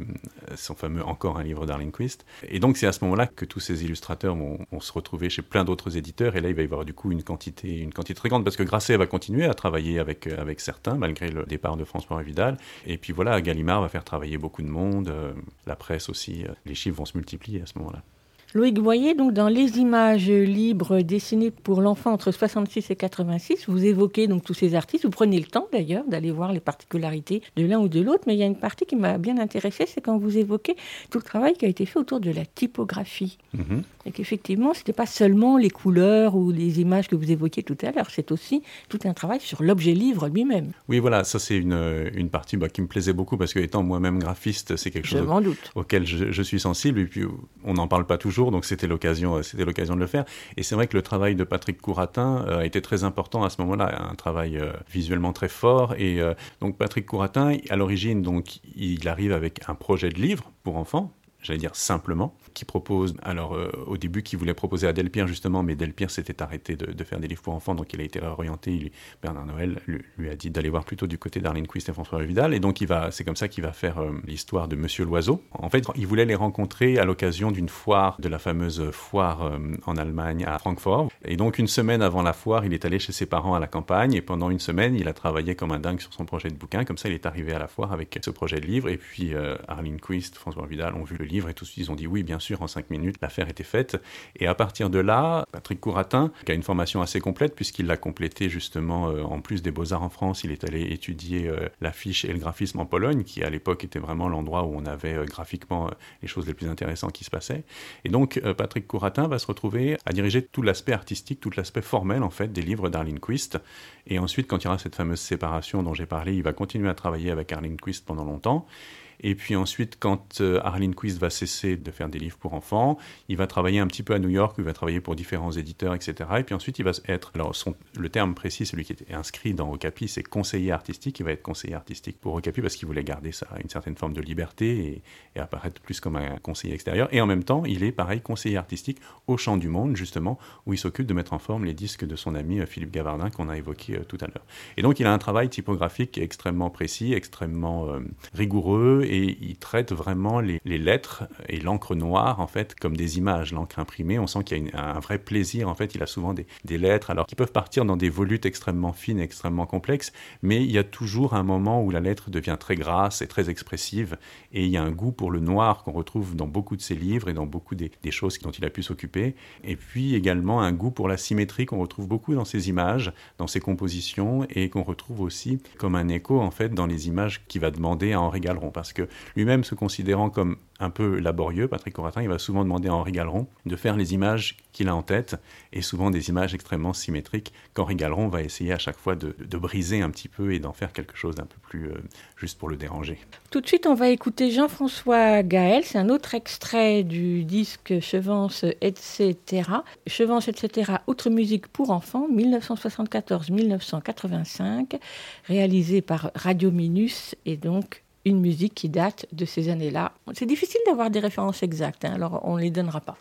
son fameux Encore un livre d'Arlene Quist. Et donc, c'est à ce moment-là que tous ces illustrateurs vont, se retrouver chez plein d'autres éditeurs. Et là, il va y avoir du coup une quantité, une quantité très grande, parce que Grasset va continuer à travailler avec, avec certains, malgré le départ de François Vidal. Et puis voilà, Gallimard va faire travailler beaucoup de monde, euh, la presse aussi. Chiffres vont se multiplier à ce moment-là. Loïc Boyer, donc dans les images libres dessinées pour l'enfant entre 66 et 86, vous évoquez donc tous ces artistes. Vous prenez le temps d'ailleurs d'aller voir les particularités de l'un ou de l'autre, mais il y a une partie qui m'a bien intéressée, c'est quand vous évoquez tout le travail qui a été fait autour de la typographie. Mhm. Et qu'effectivement, ce n'était pas seulement les couleurs ou les images que vous évoquiez tout à l'heure, c'est aussi tout un travail sur l'objet livre lui-même. Oui, voilà, ça c'est une, une partie bah, qui me plaisait beaucoup parce que étant moi-même graphiste, c'est quelque Je chose auquel je, je suis sensible et puis on n'en parle pas toujours, donc c'était l'occasion, euh, c'était l'occasion de le faire. Et c'est vrai que le travail de Patrick Couratin euh, a été très important à ce moment-là, un travail euh, visuellement très fort. Et euh, donc Patrick Couratin, à l'origine, donc il arrive avec un projet de livre pour enfants. J'allais dire simplement, qui propose, alors euh, au début, qui voulait proposer à Delpierre justement, mais Delpierre s'était arrêté de, faire des livres pour enfants, donc il a été réorienté. Il, Bernard Noël lui, a dit d'aller voir plutôt du côté d'Arlene Quist et François Vidal, et donc il va, c'est comme ça qu'il va faire euh, l'histoire de Monsieur l'Oiseau. En fait, il voulait les rencontrer à l'occasion d'une foire, de la fameuse foire euh, en Allemagne à Francfort. Et donc une semaine avant la foire, il est allé chez ses parents à la campagne, et pendant une semaine, il a travaillé comme un dingue sur son projet de bouquin. Comme ça, il est arrivé à la foire avec ce projet de livre, et puis Arlene Quist, François Vidal ont vu le livre, et tous ils ont dit oui, bien sûr, en cinq minutes, l'affaire était faite. Et à partir de là, Patrick Couratin, qui a une formation assez complète, puisqu'il l'a complété justement euh, en plus des beaux-arts en France, il est allé étudier euh, l'affiche et le graphisme en Pologne, qui à l'époque était vraiment l'endroit où on avait euh, graphiquement les choses les plus intéressantes qui se passaient. Et donc, Patrick Couratin va se retrouver à diriger tout l'aspect artistique, tout l'aspect formel, en fait, des livres d'Arlene Quist. Et ensuite, quand il y aura cette fameuse séparation dont j'ai parlé, il va continuer à travailler avec Arlene Quist pendant longtemps. Et puis ensuite, quand euh, Arlene Quist va cesser de faire des livres pour enfants, il va travailler un petit peu à New York, il va travailler pour différents éditeurs, etc. Et puis ensuite, il va être, alors le terme précis, celui qui était inscrit dans Okapi, c'est conseiller artistique. Il va être conseiller artistique pour Okapi parce qu'il voulait garder ça, une certaine forme de liberté et, apparaître plus comme un conseiller extérieur. Et en même temps, il est pareil, conseiller artistique au Champ du Monde, justement, où il s'occupe de mettre en forme les disques de son ami euh, Philippe Gavardin qu'on a évoqué euh, tout à l'heure. Et donc, il a un travail typographique extrêmement précis, extrêmement rigoureux il traite vraiment les, lettres et l'encre noire en fait comme des images, l'encre imprimée. On sent qu'il y a un vrai plaisir. En fait, il a souvent des, des, lettres, alors qui peuvent partir dans des volutes extrêmement fines, extrêmement complexes, mais il y a toujours un moment où la lettre devient très grasse et très expressive, et il y a un goût pour le noir qu'on retrouve dans beaucoup de ses livres et dans beaucoup des, des choses dont il a pu s'occuper. Et puis également un goût pour la symétrie qu'on retrouve beaucoup dans ses images, dans ses compositions, et qu'on retrouve aussi comme un écho en fait dans les images qu'il va demander à Henri Galeron, parce que lui-même se considérant comme un peu laborieux, Patrick Coratin, il va souvent demander à Henri Galeron de faire les images qu'il a en tête, et souvent des images extrêmement symétriques qu'Henri Galeron va essayer à chaque fois de, briser un petit peu et d'en faire quelque chose d'un peu plus euh, juste pour le déranger. Tout de suite, on va écouter Jean-François Gaël, c'est un autre extrait du disque Chevance, etc. Chevance, etc. Autre musique pour enfants, 1974-1985, réalisé par Radio Minus, et donc une musique qui date de ces années-là. C'est difficile d'avoir des références exactes, hein, alors on ne les donnera pas.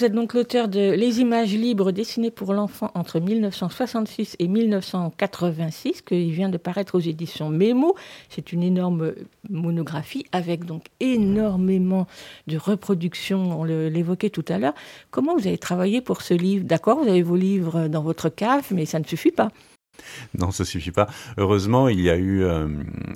Vous êtes donc l'auteur de Les images libres dessinées pour l'enfant entre 1966 et 1986, qui vient de paraître aux éditions Mémo. C'est une énorme monographie avec donc énormément de reproductions, on l'évoquait tout à l'heure. Comment vous avez travaillé pour ce livre? D'accord, vous avez vos livres dans votre cave, mais ça ne suffit pas. Non, ça suffit pas. Heureusement, il y a eu euh,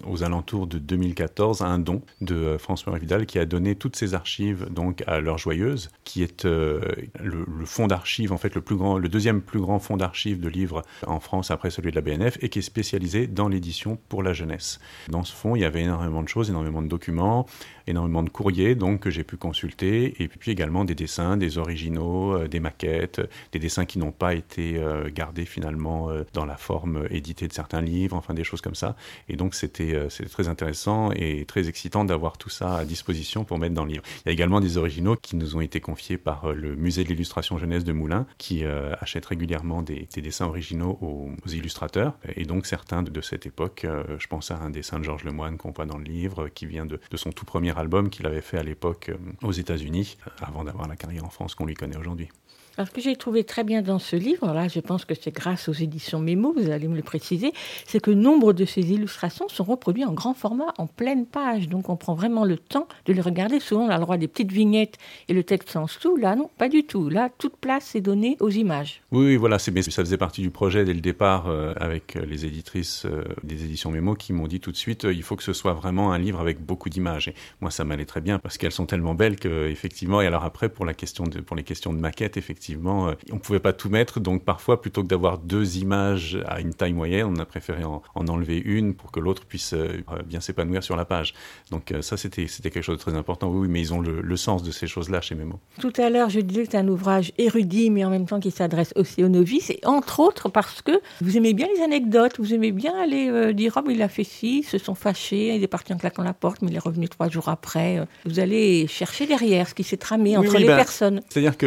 aux alentours de 2014 un don de euh, François Vidal qui a donné toutes ses archives donc à l'heure joyeuse, qui est euh, le, fonds d'archives en fait le plus grand, le deuxième plus grand fonds d'archives de livres en France après celui de la BNF et qui est spécialisé dans l'édition pour la jeunesse. Dans ce fonds, il y avait énormément de choses, énormément de documents, énormément de courriers donc que j'ai pu consulter et puis également des dessins, des originaux, des maquettes, des dessins qui n'ont pas été gardés finalement dans la forme éditée de certains livres, enfin des choses comme ça. Et donc c'était euh, très intéressant et très excitant d'avoir tout ça à disposition pour mettre dans le livre. Il y a également des originaux qui nous ont été confiés par euh, le musée de l'illustration jeunesse de Moulins, qui euh, achète régulièrement des, dessins originaux aux, illustrateurs. Et donc certains de, cette époque, je pense à un dessin de Georges Lemoine qu'on voit dans le livre, qui vient de, de son tout premier album qu'il avait fait à l'époque aux États-Unis, avant d'avoir la carrière en France qu'on lui connaît aujourd'hui. Alors, ce que j'ai trouvé très bien dans ce livre, là, je pense que c'est grâce aux éditions Mémo, vous allez me le préciser, c'est que nombre de ces illustrations sont reproduites en grand format, en pleine page. Donc, on prend vraiment le temps de les regarder. Souvent, on a le droit des petites vignettes et le texte en dessous. Là, non, pas du tout. Là, toute place est donnée aux images. Oui, oui voilà, c'est, ça faisait partie du projet dès le départ euh, avec euh, les éditrices euh, des éditions Mémo qui m'ont dit tout de suite, il faut que ce soit vraiment un livre avec beaucoup d'images. Et moi, ça m'allait très bien parce qu'elles sont tellement belles qu'effectivement, et alors après, pour, la question de, pour les questions de maquette, effectivement, effectivement, euh, on ne pouvait pas tout mettre. Donc parfois, plutôt que d'avoir deux images à une taille moyenne, on a préféré en, enlever une pour que l'autre puisse euh, bien s'épanouir sur la page. Donc euh, ça, c'était quelque chose de très important. Oui, mais ils ont le, sens de ces choses-là chez Memo. Tout à l'heure, je disais que c'est un ouvrage érudit, mais en même temps qui s'adresse aussi aux novices, et entre autres parce que vous aimez bien les anecdotes, vous aimez bien aller dire, oh, il a fait ci, ils se sont fâchés, il est parti en claquant la porte, mais il est revenu trois jours après. Vous allez chercher derrière ce qui s'est tramé entre les ben, personnes. C'est-à-dire que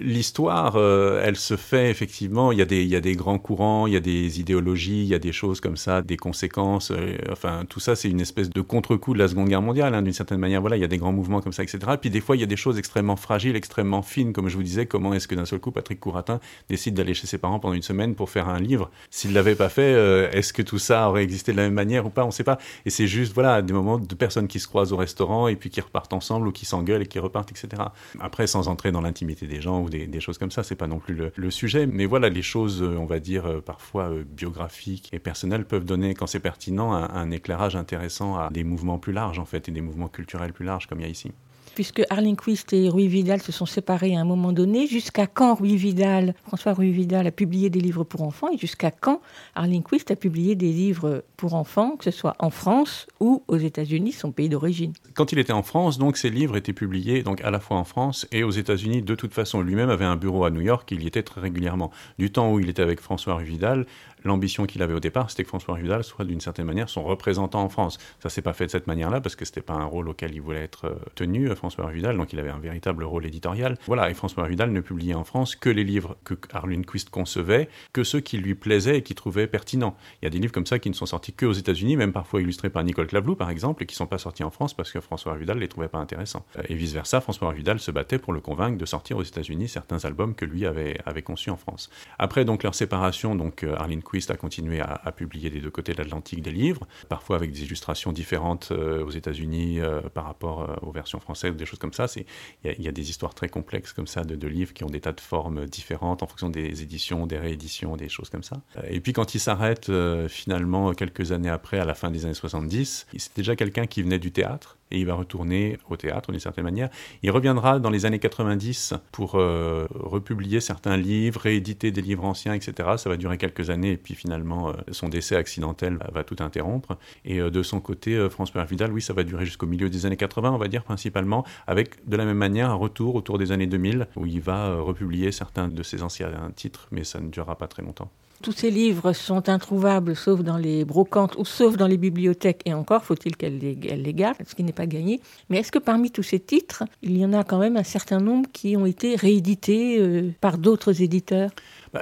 l'histoire l'histoire, euh, elle se fait effectivement. Il y, a des, il y a des grands courants, il y a des idéologies, il y a des choses comme ça, des conséquences. Euh, enfin, tout ça, c'est une espèce de contre-coup de la Seconde Guerre mondiale, hein, d'une certaine manière. Voilà, il y a des grands mouvements comme ça, etc. Puis des fois, il y a des choses extrêmement fragiles, extrêmement fines, comme je vous disais. Comment est-ce que d'un seul coup, Patrick Couratin décide d'aller chez ses parents pendant une semaine pour faire un livre? S'il l'avait pas fait, euh, est-ce que tout ça aurait existé de la même manière ou pas? On ne sait pas. Et c'est juste, voilà, des moments de personnes qui se croisent au restaurant et puis qui repartent ensemble ou qui s'engueulent et qui repartent, etc. Après, sans entrer dans l'intimité des gens ou des, des choses comme ça, c'est pas non plus le, sujet. Mais voilà, les choses, euh, on va dire, euh, parfois euh, biographiques et personnelles peuvent donner, quand c'est pertinent, un, éclairage intéressant à des mouvements plus larges, en fait, et des mouvements culturels plus larges, comme il y a ici puisque Arlene Quist et Rui Vidal se sont séparés à un moment donné, jusqu'à quand Rui Vidal, François Rui Vidal a publié des livres pour enfants et jusqu'à quand Arlene Quist a publié des livres pour enfants, que ce soit en France ou aux États-Unis, son pays d'origine? Quand il était en France, donc ses livres étaient publiés donc à la fois en France et aux États-Unis. De toute façon, lui-même avait un bureau à New York, il y était très régulièrement. Du temps où il était avec François Rui Vidal, l'ambition qu'il avait au départ, c'était que François Vidal soit d'une certaine manière son représentant en France. Ça s'est pas fait de cette manière-là parce que c'était pas un rôle auquel il voulait être euh, tenu, euh, François Vidal, donc il avait un véritable rôle éditorial. Voilà, et François Vidal ne publiait en France que les livres que Arlene Quist concevait, que ceux qui lui plaisaient et qui trouvait pertinents. Il y a des livres comme ça qui ne sont sortis que aux États-Unis, même parfois illustrés par Nicole Clavelou par exemple, et qui sont pas sortis en France parce que François Vidal les trouvait pas intéressants. Euh, et vice versa, François Vidal se battait pour le convaincre de sortir aux États-Unis certains albums que lui avait, avait conçus en France. Après donc leur séparation, donc Arlene Quist a continué à publier des deux côtés de l'Atlantique des livres, parfois avec des illustrations différentes euh, aux États-Unis euh, par rapport euh, aux versions françaises des choses comme ça. Il y, a des histoires très complexes comme ça de, de, livres qui ont des tas de formes différentes en fonction des éditions, des rééditions, des choses comme ça. Et puis quand il s'arrête finalement quelques années après, à la fin des années 70, c'est déjà quelqu'un qui venait du théâtre et il va retourner au théâtre d'une certaine manière. Il reviendra dans les années 90 pour euh, republier certains livres, rééditer des livres anciens, etc. Ça va durer quelques années et puis finalement euh, son décès accidentel va, tout interrompre. Et euh, de son côté, François Vidal, oui, ça va durer jusqu'au milieu des années 80, on va dire principalement, avec de la même manière un retour autour des années 2000 où il va republier certains de ses anciens titres, mais ça ne durera pas très longtemps tous ces livres sont introuvables sauf dans les brocantes ou sauf dans les bibliothèques, et encore faut-il qu'elles les, les gardent, ce qui n'est pas gagné. Mais est-ce que parmi tous ces titres, il y en a quand même un certain nombre qui ont été réédités euh, par d'autres éditeurs?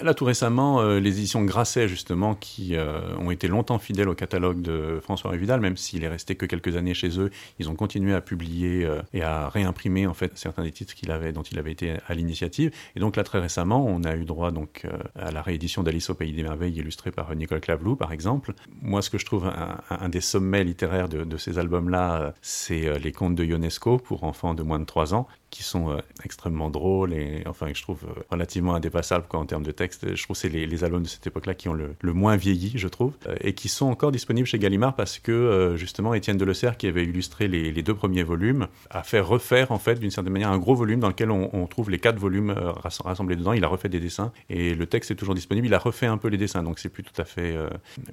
Là, tout récemment, euh, les éditions Grasset, justement, qui euh, ont été longtemps fidèles au catalogue de François Vidal, même s'il est resté que quelques années chez eux, ils ont continué à publier euh, et à réimprimer en fait certains des titres qu'il avait, dont il avait été à l'initiative. Et donc là, très récemment, on a eu droit donc à la réédition d'Alice au pays des merveilles, illustrée par Nicole Clavelou, par exemple. Moi, ce que je trouve un, des sommets littéraires de, de ces albums-là, c'est les contes de Ionesco pour enfants de moins de 3 ans, qui sont euh, extrêmement drôles et enfin que je trouve euh, relativement indépassables quoi, en termes de texte. Je trouve que c'est les, les, albums de cette époque-là qui ont le, moins vieilli, je trouve, euh, et qui sont encore disponibles chez Gallimard parce que justement Étienne Delessert, qui avait illustré les, deux premiers volumes, a fait refaire en fait d'une certaine manière un gros volume dans lequel on, on trouve les quatre volumes rassemblés dedans. Il a refait des dessins et le texte est toujours disponible. Il a refait un peu les dessins, donc c'est plus tout à fait.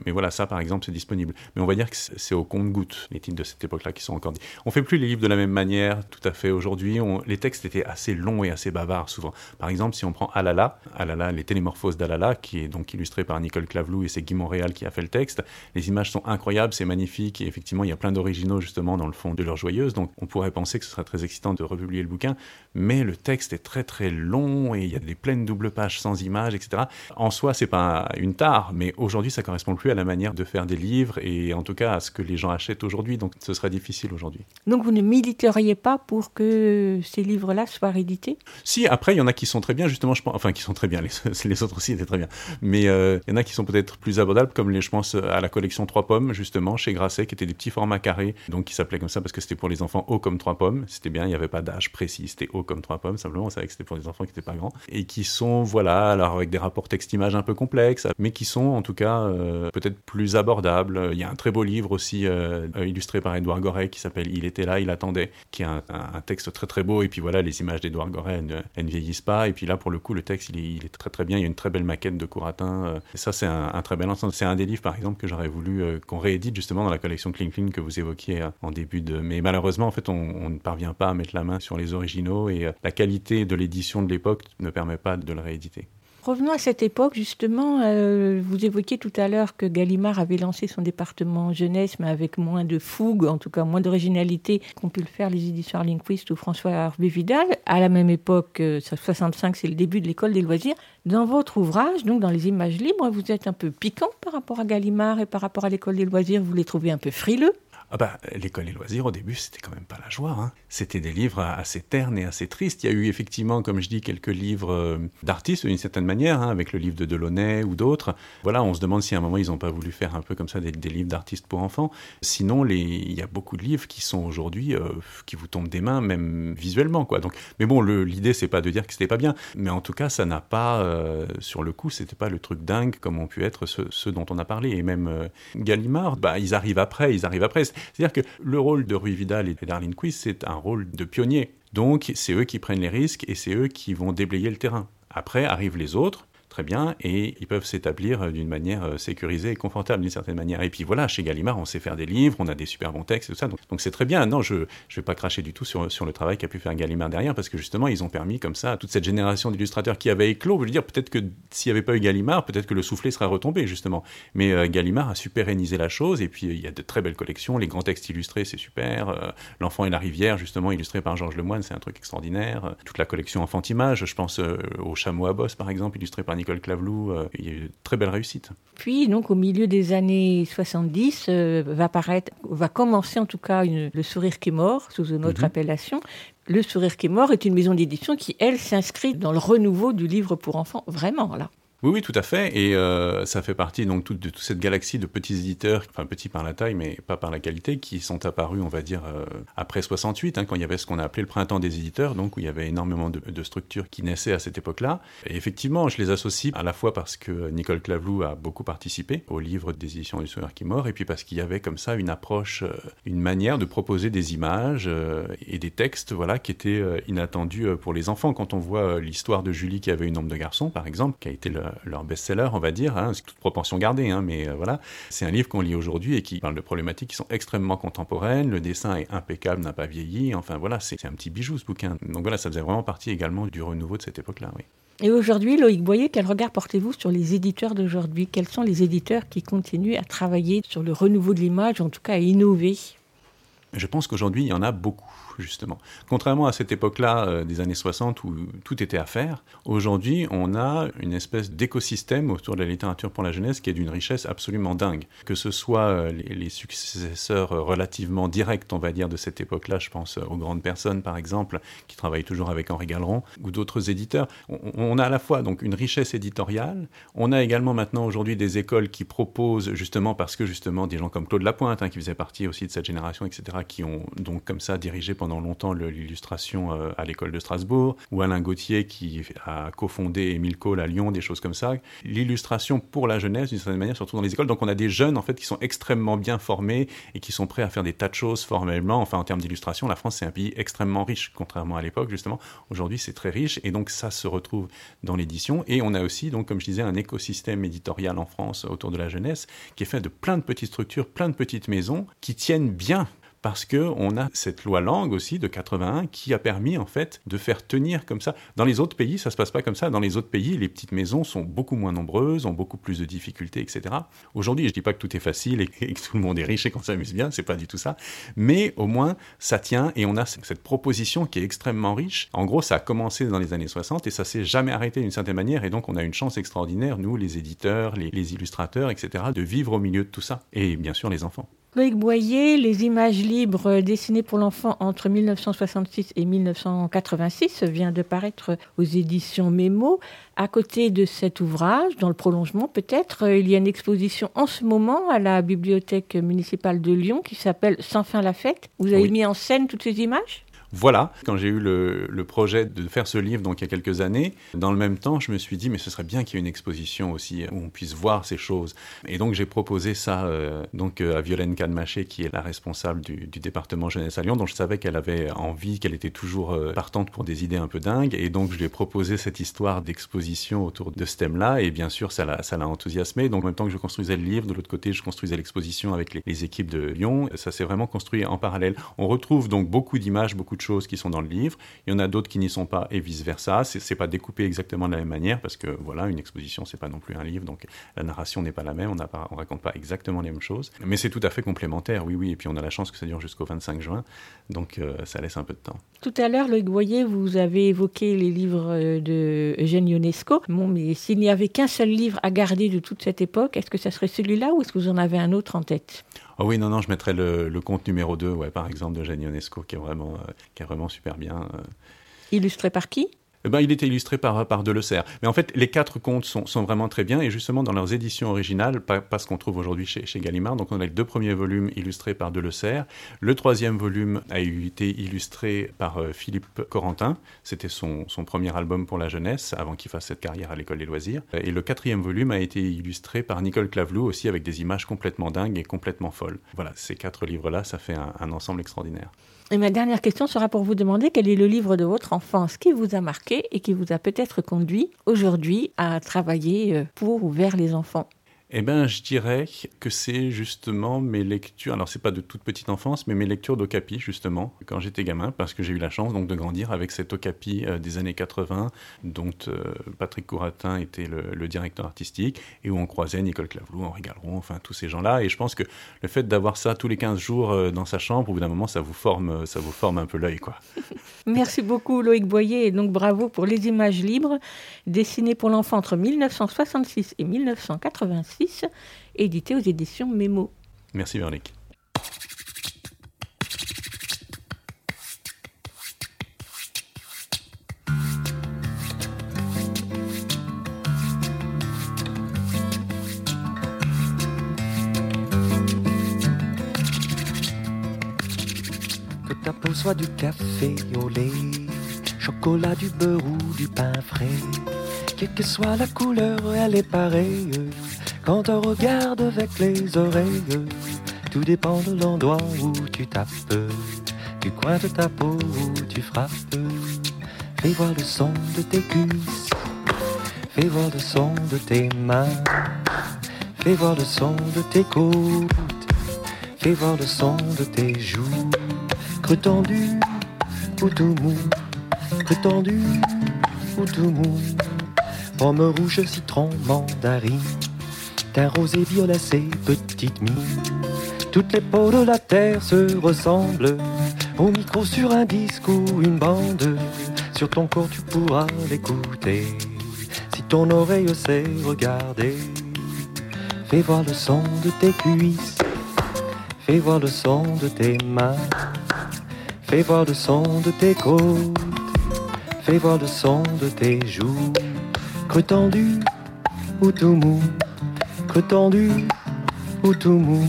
Mais voilà, ça par exemple, c'est disponible. Mais on va dire que c'est au compte-goutte les titres de cette époque-là qui sont encore. On fait plus les livres de la même manière, tout à fait aujourd'hui. Les textes étaient assez longs et assez bavards souvent. Par exemple, si on prend Alala, Alala, les télémorphoses d'Alala, qui est donc illustré par Nicole Clavlou et c'est Guy Montréal qui a fait le texte, les images sont incroyables, c'est magnifique et effectivement, il y a plein d'originaux justement dans le fond de leur joyeuse. Donc on pourrait penser que ce serait très excitant de republier le bouquin, mais le texte est très très long et il y a des pleines doubles pages sans images, etc. En soi, c'est pas une tare, mais aujourd'hui, ça correspond plus à la manière de faire des livres et en tout cas à ce que les gens achètent aujourd'hui. Donc ce serait difficile aujourd'hui. Donc vous ne militeriez pas pour que ces livres-là soient réédités? Si, après, il y en a qui sont très bien, justement, je pense, enfin qui sont très bien, les, les autres aussi étaient très bien, mais euh, il y en a qui sont peut-être plus abordables, comme les, je pense à la collection Trois Pommes, justement, chez Grasset, qui étaient des petits formats carrés, donc qui s'appelaient comme ça parce que c'était pour les enfants hauts comme Trois Pommes, c'était bien, il n'y avait pas d'âge précis, c'était haut comme Trois Pommes, simplement, on savait que c'était pour des enfants qui n'étaient pas grands, et qui sont, voilà, alors avec des rapports texte-image un peu complexes, mais qui sont en tout cas euh, peut-être plus abordables. Il y a un très beau livre aussi euh, illustré par Edouard Goret qui s'appelle Il était là, il attendait, qui est un, un, texte très très beau. Et puis voilà, les images d'Edouard Goret, elles, ne vieillissent pas. Et puis là, pour le coup, le texte, il est, très très bien. Il y a une très belle maquette de Couratin. Euh, et ça, c'est un, très bel ensemble. C'est un des livres, par exemple, que j'aurais voulu euh, qu'on réédite justement dans la collection Kling Kling que vous évoquiez euh, en début de. Mais malheureusement, en fait, on, on, ne parvient pas à mettre la main sur les originaux et la qualité de l'édition de l'époque ne permet pas de le rééditer. Revenons à cette époque, justement. Euh, vous évoquiez tout à l'heure que Gallimard avait lancé son département jeunesse, mais avec moins de fougue, en tout cas moins d'originalité qu'ont pu le faire les éditions Linguist ou François Hervé Vidal. À la même époque, 65, c'est le début de l'école des loisirs. Dans votre ouvrage, donc dans les images libres, vous êtes un peu piquant par rapport à Gallimard et par rapport à l'école des loisirs. Vous les trouvez un peu frileux ah bah, l'école et loisirs, au début, c'était quand même pas la joie. Hein. C'était des livres assez ternes et assez tristes. Il y a eu effectivement, comme je dis, quelques livres euh, d'artistes d'une certaine manière, hein, avec le livre de Delaunay ou d'autres. Voilà, on se demande si à un moment, ils n'ont pas voulu faire un peu comme ça des, livres d'artistes pour enfants. Sinon, les... il y a beaucoup de livres qui sont aujourd'hui, euh, qui vous tombent des mains, même visuellement. quoi. Donc, mais bon, l'idée, c'est pas de dire que c'était pas bien. Mais en tout cas, ça n'a pas, euh, sur le coup, c'était pas le truc dingue comme ont pu être ceux, dont on a parlé. Et même Gallimard, bah, ils arrivent après, ils arrivent après. C'est-à-dire que le rôle de Rui Vidal et d'Arlene Quiz, c'est un rôle de pionnier. Donc, c'est eux qui prennent les risques et c'est eux qui vont déblayer le terrain. Après arrivent les autres, très bien, et ils peuvent s'établir d'une manière sécurisée et confortable d'une certaine manière. Et puis voilà, chez Gallimard, on sait faire des livres, on a des super bons textes et tout ça, donc c'est très bien. Non, je ne vais pas cracher du tout sur, sur le travail qu'a pu faire Gallimard derrière, parce que justement, ils ont permis comme ça à toute cette génération d'illustrateurs qui avait éclos. Je veux dire, peut-être que s'il n'y avait pas eu Gallimard, peut-être que le soufflet serait retombé, justement. Mais euh, Gallimard a su pérenniser la chose, et puis il y a de très belles collections, les grands textes illustrés, c'est super. Euh, L'enfant et la rivière, justement, illustré par Georges Lemoine, c'est un truc extraordinaire. Toute la collection Enfant-Image, je pense euh, au Chameau à bosse, par exemple, illustré par Nicole Clavlou, il y a eu de très belles réussites. Puis, donc, au milieu des années 70, euh, va paraître, va commencer en tout cas une, Le Sourire qui est mort, sous une autre Mhm. appellation. Le Sourire qui est mort est une maison d'édition qui, elle, s'inscrit dans le renouveau du livre pour enfants, vraiment, là. Oui, oui, tout à fait. Et euh, ça fait partie donc de toute cette galaxie de petits éditeurs, enfin petits par la taille, mais pas par la qualité, qui sont apparus, on va dire, euh, après 68, hein, quand il y avait ce qu'on a appelé le printemps des éditeurs, donc où il y avait énormément de, structures qui naissaient à cette époque-là. Et effectivement, je les associe à la fois parce que Nicole Clavlou a beaucoup participé au livre des éditions du Sourire qui mort, et puis parce qu'il y avait comme ça une approche, euh, une manière de proposer des images et des textes, voilà, qui étaient inattendus pour les enfants. Quand on voit l'histoire de Julie qui avait une ombre de garçon, par exemple, qui a été le, leur best-seller, on va dire, hein, c'est toute proportion gardée, hein, mais euh, voilà, c'est un livre qu'on lit aujourd'hui et qui parle de problématiques qui sont extrêmement contemporaines, le dessin est impeccable, n'a pas vieilli, enfin voilà, c'est c'est un petit bijou ce bouquin. Donc voilà, ça faisait vraiment partie également du renouveau de cette époque-là, oui. Et aujourd'hui, Loïc Boyer, quel regard portez-vous sur les éditeurs d'aujourd'hui? Quels sont les éditeurs qui continuent à travailler sur le renouveau de l'image, en tout cas à innover? Je pense qu'aujourd'hui, il y en a beaucoup, justement. Contrairement à cette époque-là euh, des années 60 où tout était à faire, aujourd'hui, on a une espèce d'écosystème autour de la littérature pour la jeunesse qui est d'une richesse absolument dingue. Que ce soit euh, les, successeurs relativement directs, on va dire, de cette époque-là, je pense euh, aux grandes personnes, par exemple, qui travaillent toujours avec Henri Galeron, ou d'autres éditeurs. On, on a à la fois donc une richesse éditoriale, on a également maintenant aujourd'hui des écoles qui proposent, justement parce que justement des gens comme Claude Lapointe, hein, qui faisait partie aussi de cette génération, etc., qui ont donc comme ça dirigé pendant pendant longtemps l'illustration euh, à l'école de Strasbourg, ou Alain Gauthier qui a cofondé Émile Cole à Lyon, des choses comme ça. L'illustration pour la jeunesse, d'une certaine manière, surtout dans les écoles. Donc on a des jeunes en fait qui sont extrêmement bien formés et qui sont prêts à faire des tas de choses formellement. Enfin, en termes d'illustration, la France c'est un pays extrêmement riche, contrairement à l'époque justement. Aujourd'hui, c'est très riche et donc ça se retrouve dans l'édition. Et on a aussi, donc, comme je disais, un écosystème éditorial en France autour de la jeunesse qui est fait de plein de petites structures, plein de petites maisons qui tiennent bien parce que on a cette loi langue aussi de 81 qui a permis en fait de faire tenir comme ça. Dans les autres pays, ça se passe pas comme ça. Dans les autres pays, les petites maisons sont beaucoup moins nombreuses, ont beaucoup plus de difficultés, etc. Aujourd'hui, je dis pas que tout est facile et que tout le monde est riche et qu'on s'amuse bien, c'est pas du tout ça. Mais au moins, ça tient et on a cette proposition qui est extrêmement riche. En gros, ça a commencé dans les années 60 et ça s'est jamais arrêté d'une certaine manière. Et donc, on a une chance extraordinaire, nous, les éditeurs, les illustrateurs, etc., de vivre au milieu de tout ça. Et bien sûr, les enfants. Loïc Boyer, les images libres dessinées pour l'enfant entre 1966 et 1986 vient de paraître aux éditions Mémo. À côté de cet ouvrage, dans le prolongement peut-être, euh, il y a une exposition en ce moment à la bibliothèque municipale de Lyon qui s'appelle Sans fin la fête. Vous avez Oui. mis en scène toutes ces images? Voilà, quand j'ai eu le, projet de faire ce livre, donc il y a quelques années, dans le même temps, je me suis dit, mais ce serait bien qu'il y ait une exposition aussi où on puisse voir ces choses. Et donc j'ai proposé ça euh, donc euh, à Violaine Canmaché, qui est la responsable du, département jeunesse à Lyon, dont je savais qu'elle avait envie, qu'elle était toujours euh, partante pour des idées un peu dingues. Et donc je lui ai proposé cette histoire d'exposition autour de ce thème-là. Et bien sûr, ça l'a ça l'a enthousiasmé. Donc en même temps que je construisais le livre, de l'autre côté, je construisais l'exposition avec les, les équipes de Lyon. Ça s'est vraiment construit en parallèle. On retrouve donc beaucoup d'images, beaucoup de choses qui sont dans le livre. Il y en a d'autres qui n'y sont pas et vice versa. C'est c'est pas découpé exactement de la même manière parce que voilà, une exposition c'est pas non plus un livre, donc la narration n'est pas la même. On pas, on raconte pas exactement les mêmes choses, mais c'est tout à fait complémentaire. Oui, oui. Et puis on a la chance que ça dure jusqu'au 25 juin, donc euh, ça laisse un peu de temps. Tout à l'heure, Loïc Boyer, vous avez évoqué les livres euh, de Eugène Ionesco. Bon, mais s'il n'y avait qu'un seul livre à garder de toute cette époque, est-ce que ça serait celui-là ou est-ce que vous en avez un autre en tête? Ah oui, non, non, je mettrais le, conte numéro 2, ouais, par exemple, de Jeanne Ionesco, qui est vraiment, euh, qui est vraiment super bien. euh. Illustré par qui? Eh ben, il était illustré par, par Delessert. Mais en fait, les quatre contes sont, sont vraiment très bien, et justement, dans leurs éditions originales, pas, ce qu'on trouve aujourd'hui chez, chez Gallimard, donc on a les deux premiers volumes illustrés par Delessert. Le troisième volume a été illustré par euh, Philippe Corentin. C'était son, son premier album pour la jeunesse, avant qu'il fasse cette carrière à l'école des loisirs. Et le quatrième volume a été illustré par Nicole Clavelou, aussi avec des images complètement dingues et complètement folles. Voilà, ces quatre livres-là, ça fait un ensemble extraordinaire. Et ma dernière question sera pour vous demander quel est le livre de votre enfance qui vous a marqué et qui vous a peut-être conduit aujourd'hui à travailler euh, pour ou vers les enfants? Eh ben, je dirais que c'est justement mes lectures. Alors, c'est pas de toute petite enfance, mais mes lectures d'Ocapi, justement, quand j'étais gamin, parce que j'ai eu la chance donc de grandir avec cet Ocapi euh, des années 80, dont euh, Patrick Couratin était le, directeur artistique, et où on croisait Nicole Clavelou, Henri Galeron, enfin tous ces gens-là. Et je pense que le fait d'avoir ça tous les 15 jours euh, dans sa chambre, au bout d'un moment, ça vous forme, ça vous forme un peu l'œil, quoi. Merci beaucoup Loïc Boyer et donc bravo pour les images libres dessinées pour l'enfant entre 1966 et 1986, éditées aux éditions Mémo. Merci, Véronique. Que ta peau soit du café au lait, chocolat, du beurre ou du pain frais. Quelle que soit la couleur, elle est pareille. Quand on regarde avec les oreilles, tout dépend de l'endroit où tu tapes, du coin de ta peau où tu frappes. Fais voir le son de tes cuisses, fais voir le son de tes mains, fais voir le son de tes côtes, fais voir le son de tes joues. Creux tendu ou tout mou, creux tendu ou tout mou, pomme rouge, citron, mandarine, teint rosé, violacé, petite mine. Toutes les peaux de la terre se ressemblent, au micro sur un disque ou une bande, sur ton corps tu pourras l'écouter, si ton oreille sait regarder. Fais voir le son de tes cuisses, fais voir le son de tes mains. Fais voir le son de tes côtes, fais voir le son de tes joues, creux tendu ou tout mou, tendu ou tout mou,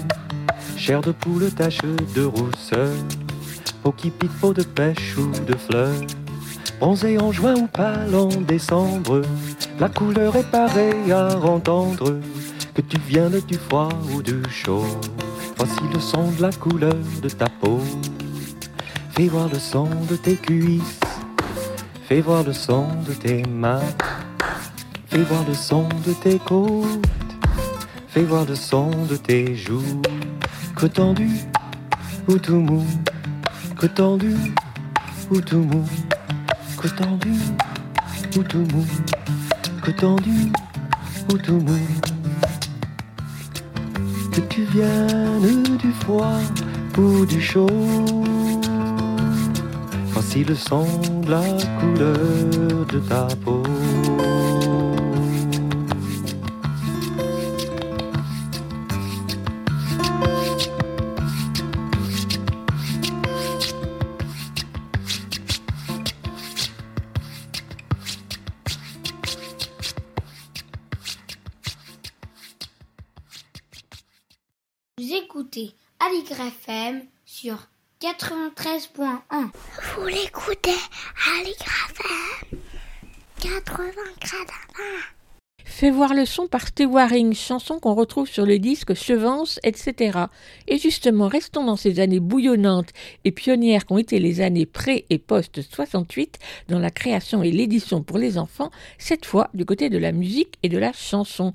chair de poule tache de rousseur, au kipito de pêche ou de fleurs. Bronzé en juin ou pâle en décembre, la couleur est pareille à entendre que tu viennes du froid ou du chaud. Voici le son de la couleur de ta peau. Fais voir le son de tes cuisses, fais voir le son de tes mains, fais voir le son de tes côtes, fais voir le son de tes joues. Que tendu ou tout mou, que tendu ou tout mou, que tendu ou tout mou, que tendu ou tout mou. Que tu viennes du froid ou du chaud. Voici le son de la couleur de ta peau. Vous écoutez Aligre FM sur 93.1. Vous l'écoutez à l'IGRAFM 80 gradins. Fais voir le son par Steve Waring, chanson qu'on retrouve sur le disque Chevance, etc. Et justement, restons dans ces années bouillonnantes et pionnières qu'ont été les années pré- et post-68 dans la création et l'édition pour les enfants, cette fois du côté de la musique et de la chanson.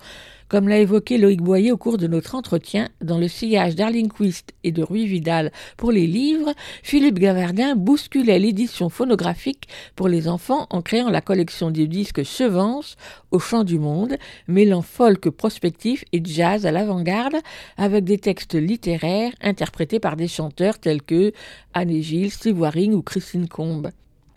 Comme l'a évoqué Loïc Boyer au cours de notre entretien, dans le sillage d'Arling Quist et de Rui Vidal pour les livres, Philippe Gavardin bousculait l'édition phonographique pour les enfants en créant la collection des disques Chevance au chant du monde, mêlant folk prospectif et jazz à l'avant-garde avec des textes littéraires interprétés par des chanteurs tels que Anne Gilles, Steve Waring ou Christine Combe.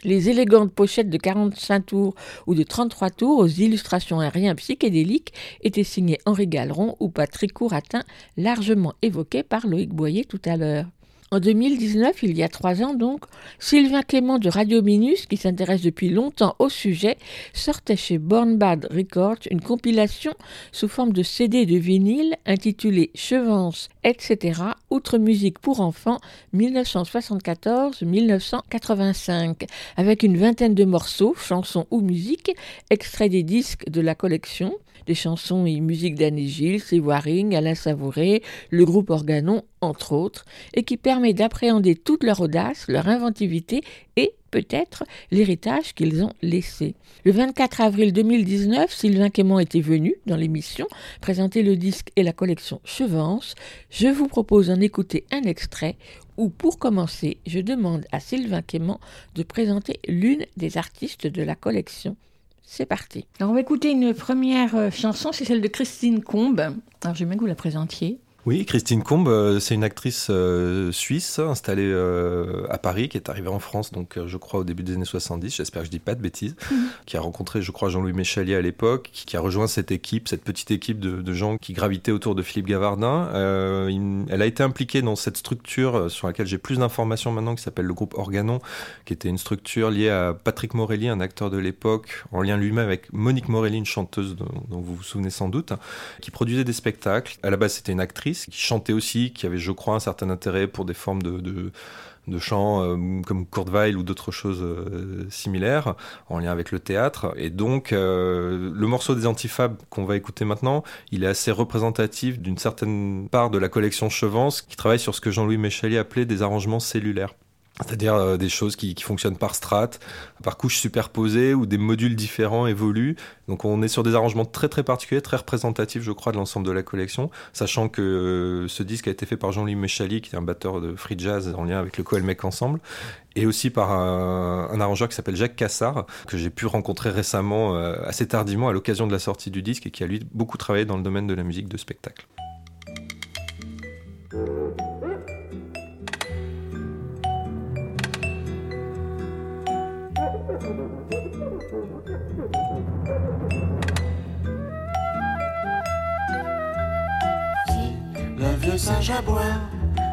Les élégantes pochettes de 45 tours ou de 33 tours aux illustrations aériennes psychédéliques étaient signées Henri Galeron ou Patrick Couratin, largement évoqués par Loïc Boyer tout à l'heure. En 2019, il y a trois ans donc, Sylvain Clément de Radio Minus, qui s'intéresse depuis longtemps au sujet, sortait chez Born Bad Records une compilation sous forme de CD de vinyle intitulée Chevance, etc. Outre musique pour enfants 1974-1985, avec une vingtaine de morceaux, chansons ou musiques, extraits des disques de la collection, des chansons et musiques d'Annie Gilles, Waring, Alain Savouré, le groupe Organon, entre autres, et qui permet d'appréhender toute leur audace, leur inventivité et peut-être l'héritage qu'ils ont laissé. Le 24 avril 2019, Sylvain Clément était venu dans l'émission présenter le disque et la collection Chevance. Je vous propose d'en écouter un extrait où, pour commencer, je demande à Sylvain Clément de présenter l'une des artistes de la collection. C'est parti. Alors on va écouter une première euh, chanson, c'est celle de Christine Combe. Alors j'aime bien que vous la présentiez. Oui, Christine Combe, euh, c'est une actrice euh, suisse installée euh, à Paris, qui est arrivée en France, donc je crois au début des années 70, j'espère que je dis pas de bêtises, qui a rencontré, je crois, Jean-Louis Méchalier à l'époque, qui, qui a rejoint cette équipe, cette petite équipe de, de gens qui gravitaient autour de Philippe Gavardin. Euh, il- elle a été impliquée dans cette structure sur laquelle j'ai plus d'informations maintenant, qui s'appelle le groupe Organon, qui était une structure liée à Patrick Morelli, un acteur de l'époque, en lien lui-même avec Monique Morelli, une chanteuse dont, dont vous vous souvenez sans doute, qui produisait des spectacles. À la base, c'était une actrice qui chantait aussi, qui avait, je crois, un certain intérêt pour des formes de, de, chant euh, comme Kurt Weill ou d'autres choses euh, similaires en lien avec le théâtre. Et donc, euh, le morceau des Antifabes qu'on va écouter maintenant, il est assez représentatif d'une certaine part de la collection Chevance qui travaille sur ce que Jean-Louis Méchalier appelait des arrangements cellulaires. C'est-à-dire euh, des choses qui, fonctionnent par strates, par couches superposées, où des modules différents évoluent. Donc on est sur des arrangements très très particuliers, très représentatifs, je crois, de l'ensemble de la collection, sachant que euh, ce disque a été fait par Jean-Louis Méchali, qui est un batteur de free jazz en lien avec le Coelmec Ensemble, et aussi par un, un arrangeur qui s'appelle Jacques Cassard, que j'ai pu rencontrer récemment, euh, assez tardivement, à l'occasion de la sortie du disque, et qui a lui beaucoup travaillé dans le domaine de la musique de spectacle. Vieux singe à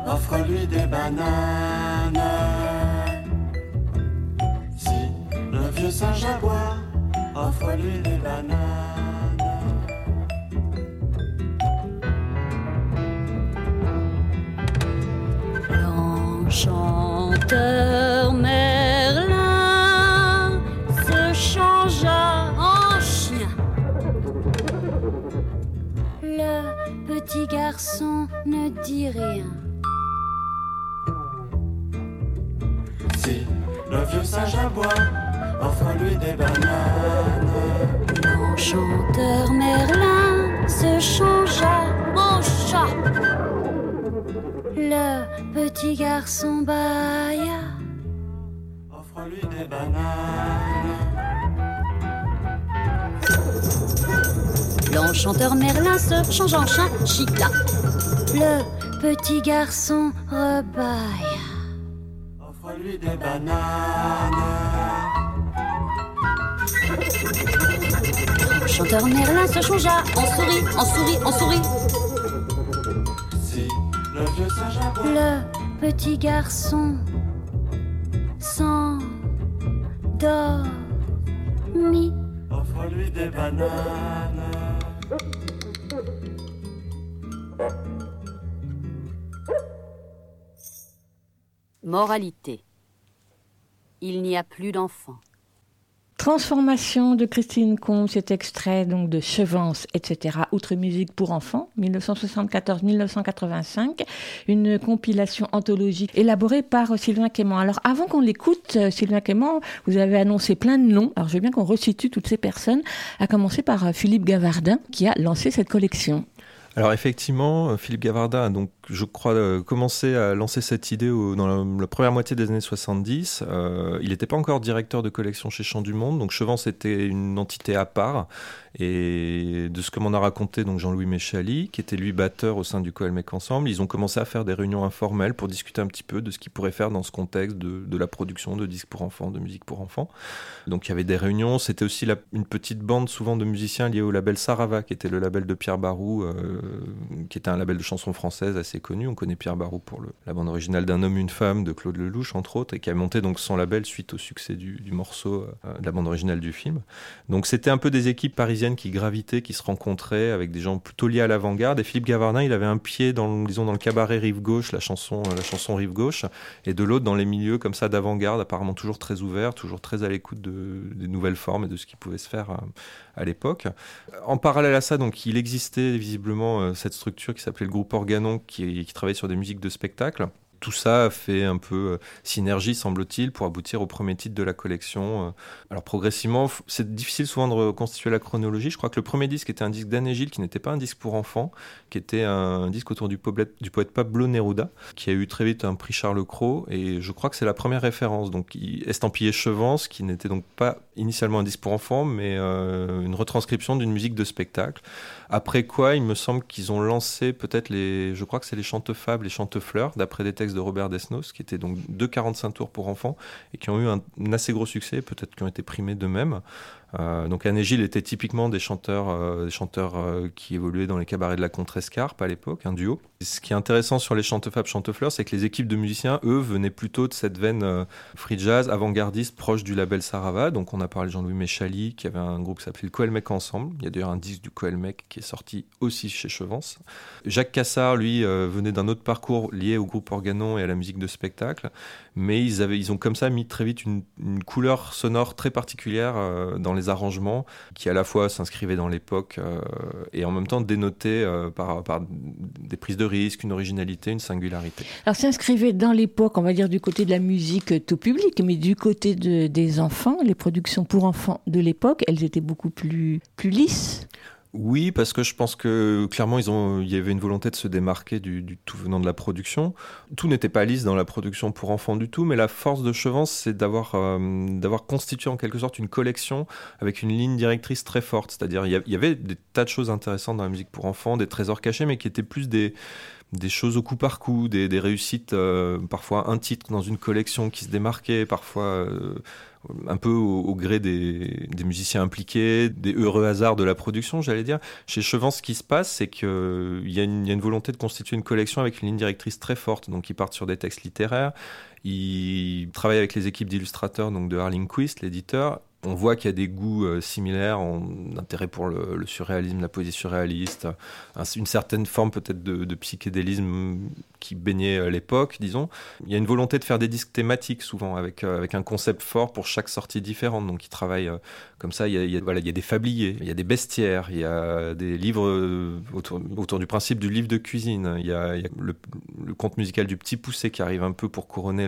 offre-lui des bananes. Si le vieux singe à offre-lui des bananes. Chanteur garçon ne dit rien. Si le vieux singe aboie, offre-lui des bananes. L'enchanteur Merlin se changea en chat. Le petit garçon bâilla. Offre-lui des bananes. L'enchanteur Merlin se change en chat, chita. Le petit garçon rebâilla. Offre-lui des bananes. L'enchanteur Merlin se changea en souris, en souris, en souris. Si le vieux singe aboie, Le petit garçon s'endormit. offre-lui des bananes. Moralité. Il n'y a plus d'enfants. Transformation de Christine Combe, cet extrait donc de Chevance, etc. Outre musique pour enfants, 1974-1985, une compilation anthologique élaborée par Sylvain Quément. Alors avant qu'on l'écoute, euh, Sylvain Quément, vous avez annoncé plein de noms. Alors je veux bien qu'on resitue toutes ces personnes, à commencer par euh, Philippe Gavardin qui a lancé cette collection. Alors effectivement, euh, Philippe Gavardin a donc, je crois, euh, commencé à lancer cette idée dans la, première moitié des années 70. Euh, il n'était pas encore directeur de collection chez Champ du Monde, donc Chevance était une entité à part. Et de ce que m'en a raconté Jean-Louis Méchali, qui était lui batteur au sein du Coelmec Ensemble, ils ont commencé à faire des réunions informelles pour discuter un petit peu de ce qu'ils pourraient faire dans ce contexte de, la production de disques pour enfants, de musique pour enfants. Donc il y avait des réunions, c'était aussi une petite bande souvent de musiciens liés au label Sarava, qui était le label de Pierre Barou, euh, qui était un label de chansons françaises assez connu. On connaît Pierre Barou pour le- la bande originale d'un homme, une femme de Claude Lelouch, entre autres, et qui a monté donc son label suite au succès du, morceau euh, de la bande originale du film. Donc c'était un peu des équipes parisiennes qui gravitaient, qui se rencontraient avec des gens plutôt liés à l'avant-garde. Et Philippe Gavardin, il avait un pied dans, disons, dans le cabaret Rive Gauche, la chanson, euh, la chanson Rive Gauche, et de l'autre dans les milieux comme ça d'avant-garde, apparemment toujours très ouvert, toujours très à l'écoute de, des nouvelles formes et de ce qui pouvait se faire à, l'époque. En parallèle à ça, donc, il existait visiblement euh, cette structure qui s'appelait le groupe Organon, qui, qui travaillait sur des musiques de spectacle. Tout ça a fait un peu euh, synergie, semble-t-il, pour aboutir au premier titre de la collection. Euh, Alors progressivement, c'est difficile souvent de reconstituer la chronologie. Je crois que le premier disque était un disque d'Anne Gilles, qui n'était pas un disque pour enfants, qui était un disque autour du, poète- Pablo Neruda, qui a eu très vite un prix Charles Cros, et je crois que c'est la première référence. Donc il- estampillé Chevance, qui n'était donc pas initialement un disque pour enfants, mais euh, une retranscription d'une musique de spectacle. Après quoi, il me semble qu'ils ont lancé peut-être les, je crois que c'est les chantefables, les chantefleurs, d'après des textes de Robert Desnos, qui étaient donc deux 45 tours pour enfants et qui ont eu un, un assez gros succès, peut-être qui ont été primés d'eux-mêmes. Euh, donc Anne et Gilles typiquement des chanteurs, euh, des chanteurs euh, qui évoluaient dans les cabarets de la Contrescarpe à l'époque, un duo. Ce qui est intéressant sur les chantefables, chantefleurs, c'est que les équipes de musiciens, eux, venaient plutôt de cette veine free jazz, avant-gardiste, proche du label Sarava. Donc on a parlé de Jean-Louis Méchali, qui avait un groupe qui s'appelait le Coelmec Ensemble. Il y a d'ailleurs un disque du Coelmec qui est sorti aussi chez Chevance. Jacques Cassard, lui, venait d'un autre parcours lié au groupe Organon et à la musique de spectacle. Mais ils, avaient, ils ont comme ça mis très vite une, couleur sonore très particulière dans les arrangements, qui à la fois s'inscrivait dans l'époque euh, et en même temps dénotait euh, par, des prises de risque, une originalité, une singularité. Alors s'inscrivait dans l'époque, on va dire du côté de la musique euh, tout public, mais du côté de- des enfants, les productions pour enfants de l'époque, elles étaient beaucoup plus, plus lisses. Oui, parce que je pense que clairement, ils ont, il y avait une volonté de se démarquer du, du tout venant de la production. Tout n'était pas lisse dans la production pour enfants du tout, mais la force de Chevance, c'est d'avoir euh, d'avoir constitué en quelque sorte une collection avec une ligne directrice très forte. C'est-à-dire, il y a- il y avait des tas de choses intéressantes dans la musique pour enfants, des trésors cachés, mais qui étaient plus des des choses au coup par coup, des, des réussites, euh, parfois un titre dans une collection qui se démarquait, parfois euh, un peu au, gré des, musiciens impliqués, des heureux hasards de la production, j'allais dire. Chez Chevance, ce qui se passe, c'est qu'il il y a une volonté de constituer une collection avec une ligne directrice très forte. Donc, ils partent sur des textes littéraires, ils travaillent avec les équipes d'illustrateurs, donc de Harling Quist, l'éditeur. On voit qu'il y a des goûts euh, similaires, un intérêt pour le, surréalisme, la poésie surréaliste, un, une certaine forme peut-être de, psychédélisme qui baignait euh, l'époque, disons. Il y a une volonté de faire des disques thématiques souvent, avec, euh, avec un concept fort pour chaque sortie différente. Donc ils travaillent comme ça, il y, a, voilà, il y a des fabliers, il y a des bestiaires, il y a des livres autour, autour du principe du livre de cuisine, il y a, le, conte musical du Petit Poussé qui arrive un peu pour couronner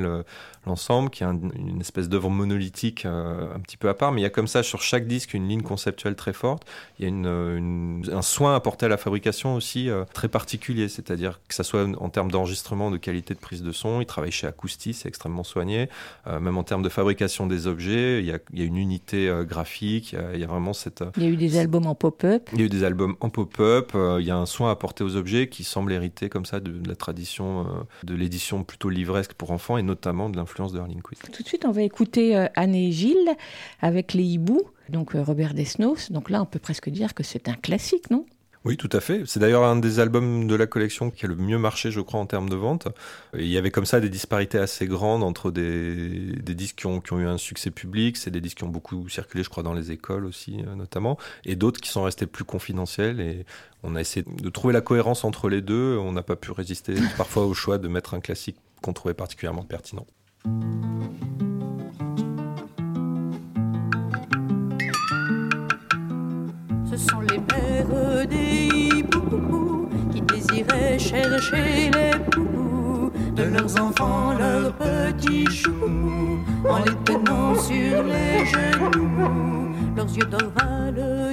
l'ensemble, le, qui est un, une espèce d'œuvre monolithique un petit peu à part, mais il y a comme ça sur chaque disque une ligne conceptuelle très forte, il y a une, une, un soin apporté à la fabrication aussi euh, très particulier, c'est-à-dire que ça soit en termes d'enregistrement, de qualité de prise de son, il travaille chez Acousti, c'est extrêmement soigné, euh, même en termes de fabrication des objets, il y a, il y a une unité graphique il y, a, il y, a, vraiment cette. Il y a eu des albums en pop-up. Il y a eu des albums en pop-up. Euh, il y a un soin apporté aux objets qui semble hériter comme ça de, de la tradition euh, de l'édition plutôt livresque pour enfants et notamment de l'influence de Harling Quinn. Tout de suite, on va écouter euh, Anne et Gilles avec les hiboux, donc euh, Robert Desnos. Donc là, on peut presque dire que c'est un classique, non? Oui, tout à fait. C'est d'ailleurs un des albums de la collection qui a le mieux marché, je crois, en termes de vente. Il y avait comme ça des disparités assez grandes entre des, disques qui ont, qui ont, eu un succès public, c'est des disques qui ont beaucoup circulé, je crois, dans les écoles aussi, euh, notamment, et d'autres qui sont restés plus confidentiels. Et on a essayé de trouver la cohérence entre les deux. On n'a pas pu résister parfois au choix de mettre un classique qu'on trouvait particulièrement pertinent. Des hiboux qui désiraient chercher les poux de leurs enfants, leurs petits choux, en les tenant sur les genoux. Leurs yeux d'or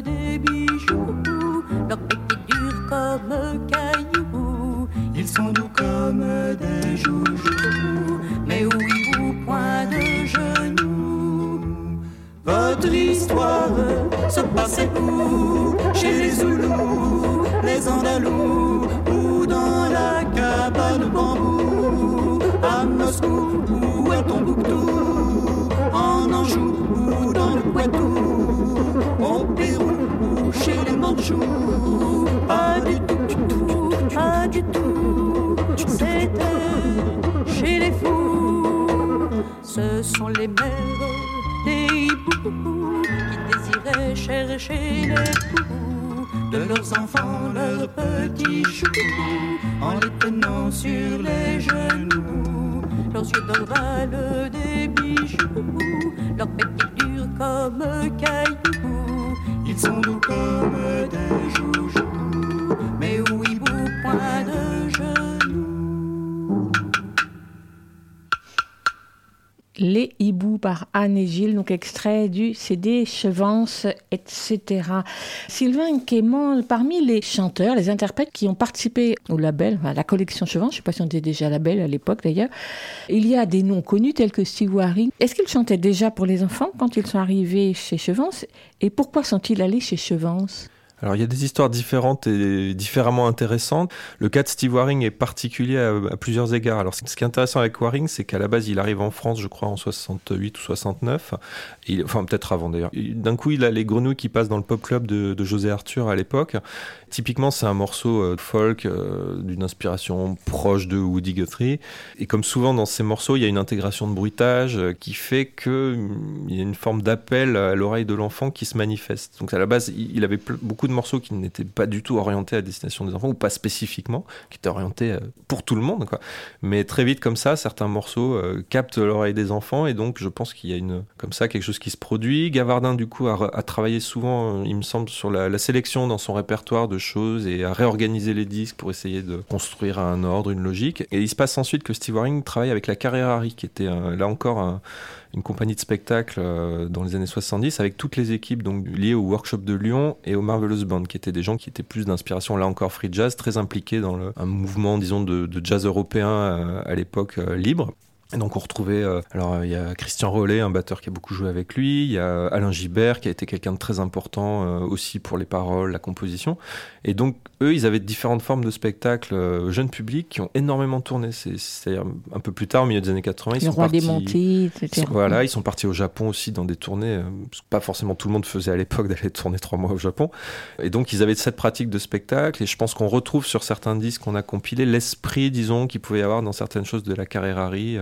des bijoux, leurs bec est dur comme cailloux. Ils sont doux comme des joujoux, Votre histoire se passait où? Chez les Zoulous, les Andalous Ou dans la cabane bambou? À Moscou, où est Tombouctou? En Anjou, ou dans le Poitou? Au Pérou, ou chez les Mandchous Pas du tout, du tout, pas du tout. C'était chez les fous. Ce sont les mères qui désiraient chercher les poux de leurs enfants, leurs petits choux, en les tenant sur les genoux. Leurs yeux d'or des bijoux, leur bec est dur comme cailloux. Ils sont doux comme des joujoux, Les hiboux par Anne et Gilles, donc extrait du CD Chevance, etc. Sylvain Quément, parmi les chanteurs, les interprètes qui ont participé au label, à la collection Chevance, je ne sais pas si on était déjà label à l'époque d'ailleurs, il y a des noms connus tels que Steve Waring. Est-ce qu'ils chantaient déjà pour les enfants quand ils sont arrivés chez Chevance? Et pourquoi sont-ils allés chez Chevance? Alors il y a des histoires différentes et différemment intéressantes. Le cas de Steve Waring est particulier à, plusieurs égards. Alors ce qui est intéressant avec Waring, c'est qu'à la base il arrive en France, je crois en 68 ou 69, il, enfin peut-être avant d'ailleurs. D'un coup il a les grenouilles qui passent dans le pop club de José Arthur à l'époque. Typiquement c'est un morceau euh, folk euh, d'une inspiration proche de Woody Guthrie. Et comme souvent dans ces morceaux, il y a une intégration de bruitage euh, qui fait qu'il y a une forme d'appel à l'oreille de l'enfant qui se manifeste. Donc à la base il avait beaucoup de morceaux qui n'étaient pas du tout orientés à destination des enfants ou pas spécifiquement, qui étaient orientés pour tout le monde. Mais très vite comme ça, certains morceaux captent l'oreille des enfants et donc je pense qu'il y a une comme ça quelque chose qui se produit. Gavardin du coup a, travaillé souvent, il me semble, sur la, la, sélection dans son répertoire de et à réorganiser les disques pour essayer de construire un ordre, une logique. Et il se passe ensuite que Steve Waring travaille avec la Carrera qui était là encore un une compagnie de spectacle euh, dans les années 70 avec toutes les équipes donc liées au workshop de Lyon et au Marvelous Band qui étaient des gens qui étaient plus d'inspiration là encore free jazz très impliqués dans un mouvement disons de, de jazz européen euh, à l'époque euh, libre et donc on retrouvait, euh, alors il y a Christian Rollet, un batteur qui a beaucoup joué avec lui, il y a Alain Gibert qui a été quelqu'un de très important euh, aussi pour les paroles, la composition. Et donc eux, ils avaient différentes formes de spectacles euh, jeunes publics qui ont énormément tourné. C'est-à-dire un peu plus tard, au milieu des années 80, ils Le sont roi partis. des Montés, etc. Voilà, ils sont partis au Japon aussi dans des tournées. euh, parce que pas forcément tout le monde faisait à l'époque d'aller tourner trois mois au Japon. Et donc ils avaient cette pratique de spectacle. Et je pense qu'on retrouve sur certains disques qu'on a compilés l'esprit, disons, qu'il pouvait y avoir dans certaines choses de la Carrerari.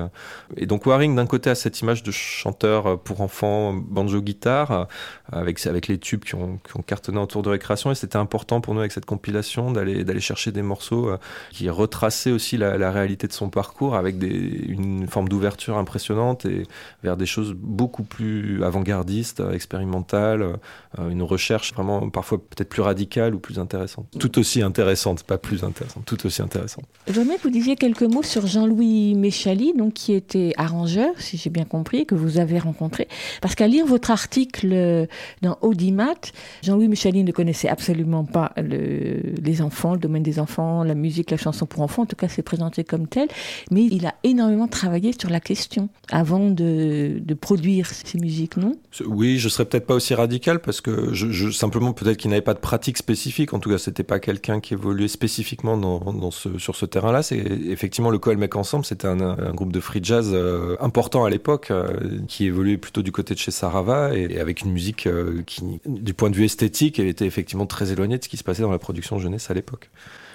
Euh, Et donc Waring, d'un côté, a cette image de chanteur pour enfants, banjo-guitare, avec, avec les tubes qui ont, qui ont cartonné autour de récréation. Et c'était important pour nous, avec cette compilation, d'aller d'aller chercher des morceaux qui retraçaient aussi la, la réalité de son parcours, avec des, une forme d'ouverture impressionnante et vers des choses beaucoup plus avant-gardistes, expérimentales, une recherche vraiment parfois peut-être plus radicale ou plus intéressante. Tout aussi intéressante, pas plus intéressante, tout aussi intéressante. J'aimerais que vous disiez quelques mots sur Jean-Louis Méchali, donc qui était arrangeur, si j'ai bien compris, que vous avez rencontré. Parce qu'à lire votre article dans Audimat, Jean-Louis Méchali ne connaissait absolument pas le, les enfants, le domaine des enfants, la musique, la chanson pour enfants. En tout cas, c'est présenté comme tel. Mais il a énormément travaillé sur la question avant de, produire ces musiques, non? Oui, je serais peut-être pas aussi radical parce que simplement peut-être qu'il n'avait pas de pratique spécifique. En tout cas, c'était pas quelqu'un qui évoluait spécifiquement sur ce terrain-là. Effectivement le Coelmec Ensemble, c'était un, groupe de free jazz euh, important à l'époque, euh, qui évoluait plutôt du côté de chez Sarava et avec une musique euh, qui, du point de vue esthétique, elle était effectivement très éloignée de ce qui se passait dans la production jeunesse à l'époque.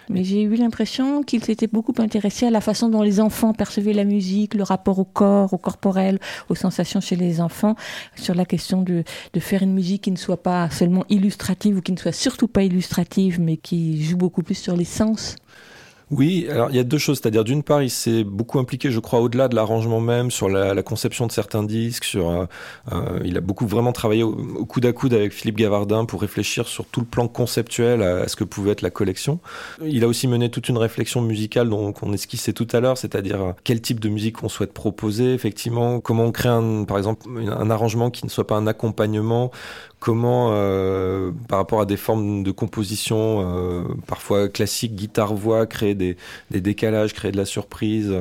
Mais j'ai eu l'impression qu'il s'était beaucoup intéressé à la façon dont les enfants percevaient la musique, le rapport au corps, au corporel, aux sensations chez les enfants, sur la question de, de faire une musique qui ne soit pas seulement illustrative ou qui ne soit surtout pas illustrative, mais qui joue beaucoup plus sur les sens. Oui, alors il y a deux choses, c'est-à-dire d'une part, il s'est beaucoup impliqué, je crois, au-delà de l'arrangement même, sur la, conception de certains disques, sur, euh, euh, il a beaucoup vraiment travaillé au, coude à coude avec Philippe Gavardin pour réfléchir sur tout le plan conceptuel à, à, ce que pouvait être la collection. Il a aussi mené toute une réflexion musicale dont on esquissait tout à l'heure, c'est-à-dire euh, quel type de musique on souhaite proposer, effectivement, comment on crée un, par exemple un arrangement qui ne soit pas un accompagnement, comment, euh, par rapport à des formes de composition euh, parfois classiques, guitare-voix, créer des, décalages, créer de la surprise.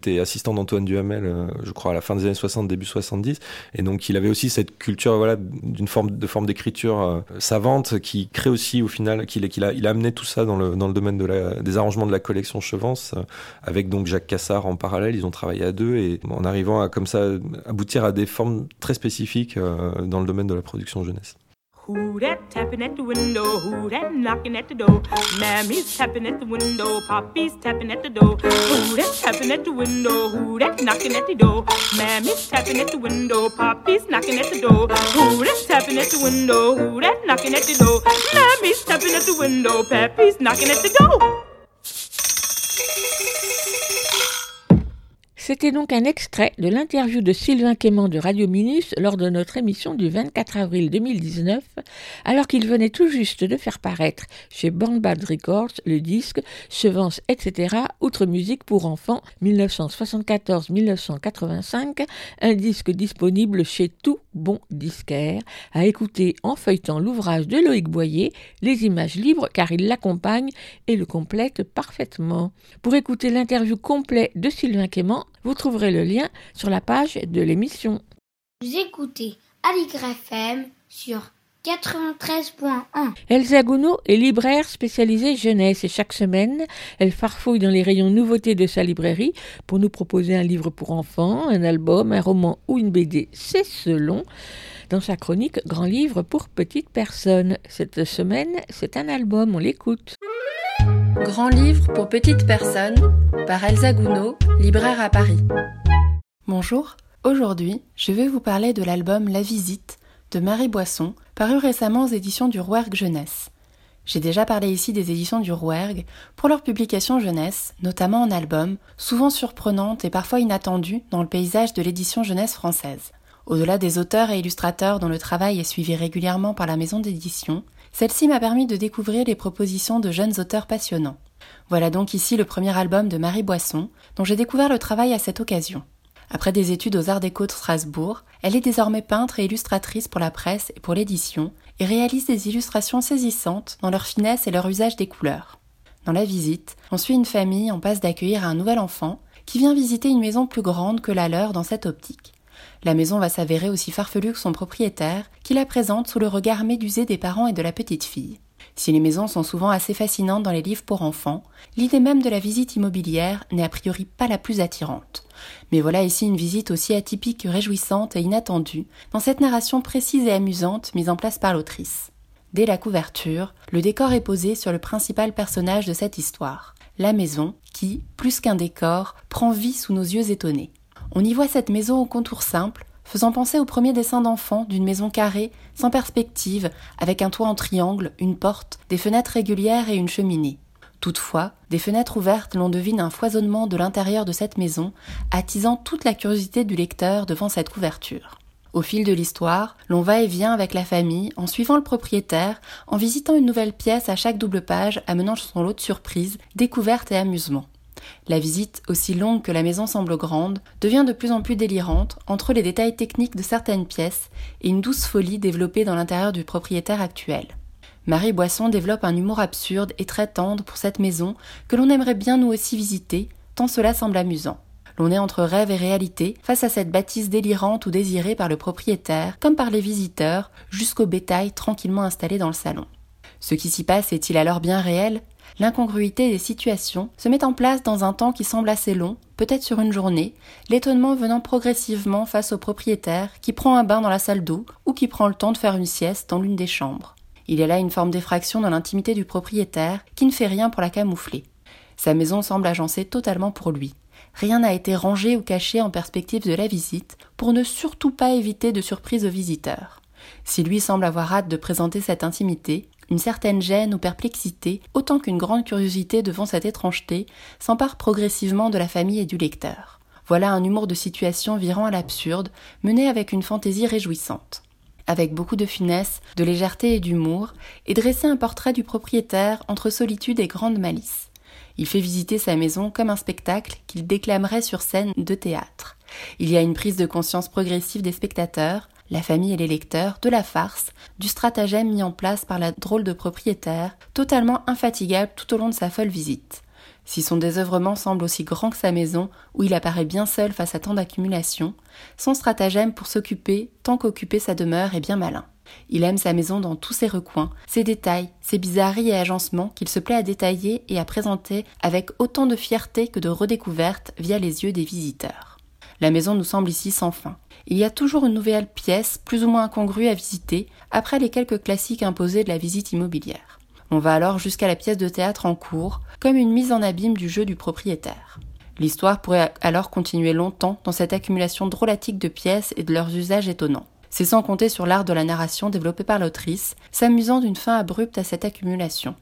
T'es assistant d'Antoine Duhamel, euh, je crois, à la fin des années 60, début 70. Et donc, il avait aussi cette culture voilà, d'une forme de forme d'écriture euh, savante qui crée aussi, au final, qu'il qu a, il a amené tout ça dans le, dans le domaine des arrangements de la collection Chevance, euh, avec donc Jacques Cassard en parallèle. Ils ont travaillé à deux et en arrivant à, comme ça, aboutir à des formes très spécifiques dans le domaine de la production jeunesse. Who that tapping at the window? Who that knocking at the door? Mammy's tapping at the window. Poppy's tapping at the door. Who that tapping at the window? Who that knocking at the door? Mammy's tapping at the window. Poppy's knocking at the door. Who that tapping at the window? Who that knocking at the door? Mammy's tapping at the window. Pappy's knocking at the door. C'était donc un extrait de l'interview de Sylvain Quément de Radio Minus lors de notre émission du 24 avril 2019, alors qu'il venait tout juste de faire paraître chez Born Bad Records le disque Chevance, etc. Outre musique pour enfants 1974-1985, un disque disponible chez tout bon disquaire, à écouter en feuilletant l'ouvrage de Loïc Boyer, les images libres car il l'accompagne et le complète parfaitement. Pour écouter l'interview complète de Sylvain Quément, vous trouverez le lien sur la page de l'émission. Vous écoutez Aligre FM sur 93.1. Elsa Gounod est libraire spécialisée jeunesse et chaque semaine, elle farfouille dans les rayons nouveautés de sa librairie pour nous proposer un livre pour enfants, un album, un roman ou une BD, c'est selon. Dans sa chronique Grand livre pour petites personnes. Cette semaine, c'est un album, on l'écoute. Grand livre pour petites personnes par Elsa Gounod, libraire à Paris. Bonjour, aujourd'hui je vais vous parler de l'album La Visite de Marie Boisson, paru récemment aux éditions du Rouergue Jeunesse. J'ai déjà parlé ici des éditions du Rouergue pour leur publication jeunesse, notamment en album, souvent surprenante et parfois inattendue dans le paysage de l'édition jeunesse française. Au-delà des auteurs et illustrateurs dont le travail est suivi régulièrement par la maison d'édition, celle-ci m'a permis de découvrir les propositions de jeunes auteurs passionnants. Voilà donc ici le premier album de Marie Boisson, dont j'ai découvert le travail à cette occasion. Après des études aux Arts Déco de Strasbourg, elle est désormais peintre et illustratrice pour la presse et pour l'édition, et réalise des illustrations saisissantes dans leur finesse et leur usage des couleurs. Dans la visite, on suit une famille en passe d'accueillir un nouvel enfant qui vient visiter une maison plus grande que la leur dans cette optique. La maison va s'avérer aussi farfelue que son propriétaire, la présente sous le regard médusé des parents et de la petite fille. Si les maisons sont souvent assez fascinantes dans les livres pour enfants, l'idée même de la visite immobilière n'est a priori pas la plus attirante. Mais voilà ici une visite aussi atypique que réjouissante et inattendue, dans cette narration précise et amusante mise en place par l'autrice. Dès la couverture, le décor est posé sur le principal personnage de cette histoire, la maison, qui, plus qu'un décor, prend vie sous nos yeux étonnés. On y voit cette maison au contour simple, faisant penser au premier dessin d'enfant d'une maison carrée, sans perspective, avec un toit en triangle, une porte, des fenêtres régulières et une cheminée. Toutefois, des fenêtres ouvertes, l'on devine un foisonnement de l'intérieur de cette maison, attisant toute la curiosité du lecteur devant cette couverture. Au fil de l'histoire, l'on va et vient avec la famille, en suivant le propriétaire, en visitant une nouvelle pièce à chaque double page, amenant son lot de surprises, découvertes et amusements. La visite, aussi longue que la maison semble grande, devient de plus en plus délirante entre les détails techniques de certaines pièces et une douce folie développée dans l'intérieur du propriétaire actuel. Marie Boisson développe un humour absurde et très tendre pour cette maison que l'on aimerait bien nous aussi visiter, tant cela semble amusant. L'on est entre rêve et réalité face à cette bâtisse délirante ou désirée par le propriétaire comme par les visiteurs jusqu'au bétail tranquillement installé dans le salon. Ce qui s'y passe est-il alors bien réel? L'incongruité des situations se met en place dans un temps qui semble assez long, peut-être sur une journée, l'étonnement venant progressivement face au propriétaire qui prend un bain dans la salle d'eau ou qui prend le temps de faire une sieste dans l'une des chambres. Il y a là une forme d'effraction dans l'intimité du propriétaire qui ne fait rien pour la camoufler. Sa maison semble agencée totalement pour lui. Rien n'a été rangé ou caché en perspective de la visite pour ne surtout pas éviter de surprise aux visiteurs. Si lui semble avoir hâte de présenter cette intimité, une certaine gêne ou perplexité, autant qu'une grande curiosité devant cette étrangeté, s'empare progressivement de la famille et du lecteur. Voilà un humour de situation virant à l'absurde, mené avec une fantaisie réjouissante. Avec beaucoup de finesse, de légèreté et d'humour, est dressé un portrait du propriétaire entre solitude et grande malice. Il fait visiter sa maison comme un spectacle qu'il déclamerait sur scène de théâtre. Il y a une prise de conscience progressive des spectateurs, la famille et les lecteurs, de la farce, du stratagème mis en place par la drôle de propriétaire, totalement infatigable tout au long de sa folle visite. Si son désœuvrement semble aussi grand que sa maison, où il apparaît bien seul face à tant d'accumulations, son stratagème pour s'occuper tant qu'occuper sa demeure est bien malin. Il aime sa maison dans tous ses recoins, ses détails, ses bizarreries et agencements qu'il se plaît à détailler et à présenter avec autant de fierté que de redécouverte via les yeux des visiteurs. La maison nous semble ici sans fin. Il y a toujours une nouvelle pièce, plus ou moins incongrue, à visiter, après les quelques classiques imposés de la visite immobilière. On va alors jusqu'à la pièce de théâtre en cours, comme une mise en abîme du jeu du propriétaire. L'histoire pourrait alors continuer longtemps dans cette accumulation drôlatique de pièces et de leurs usages étonnants. C'est sans compter sur l'art de la narration développé par l'autrice, s'amusant d'une fin abrupte à cette accumulation.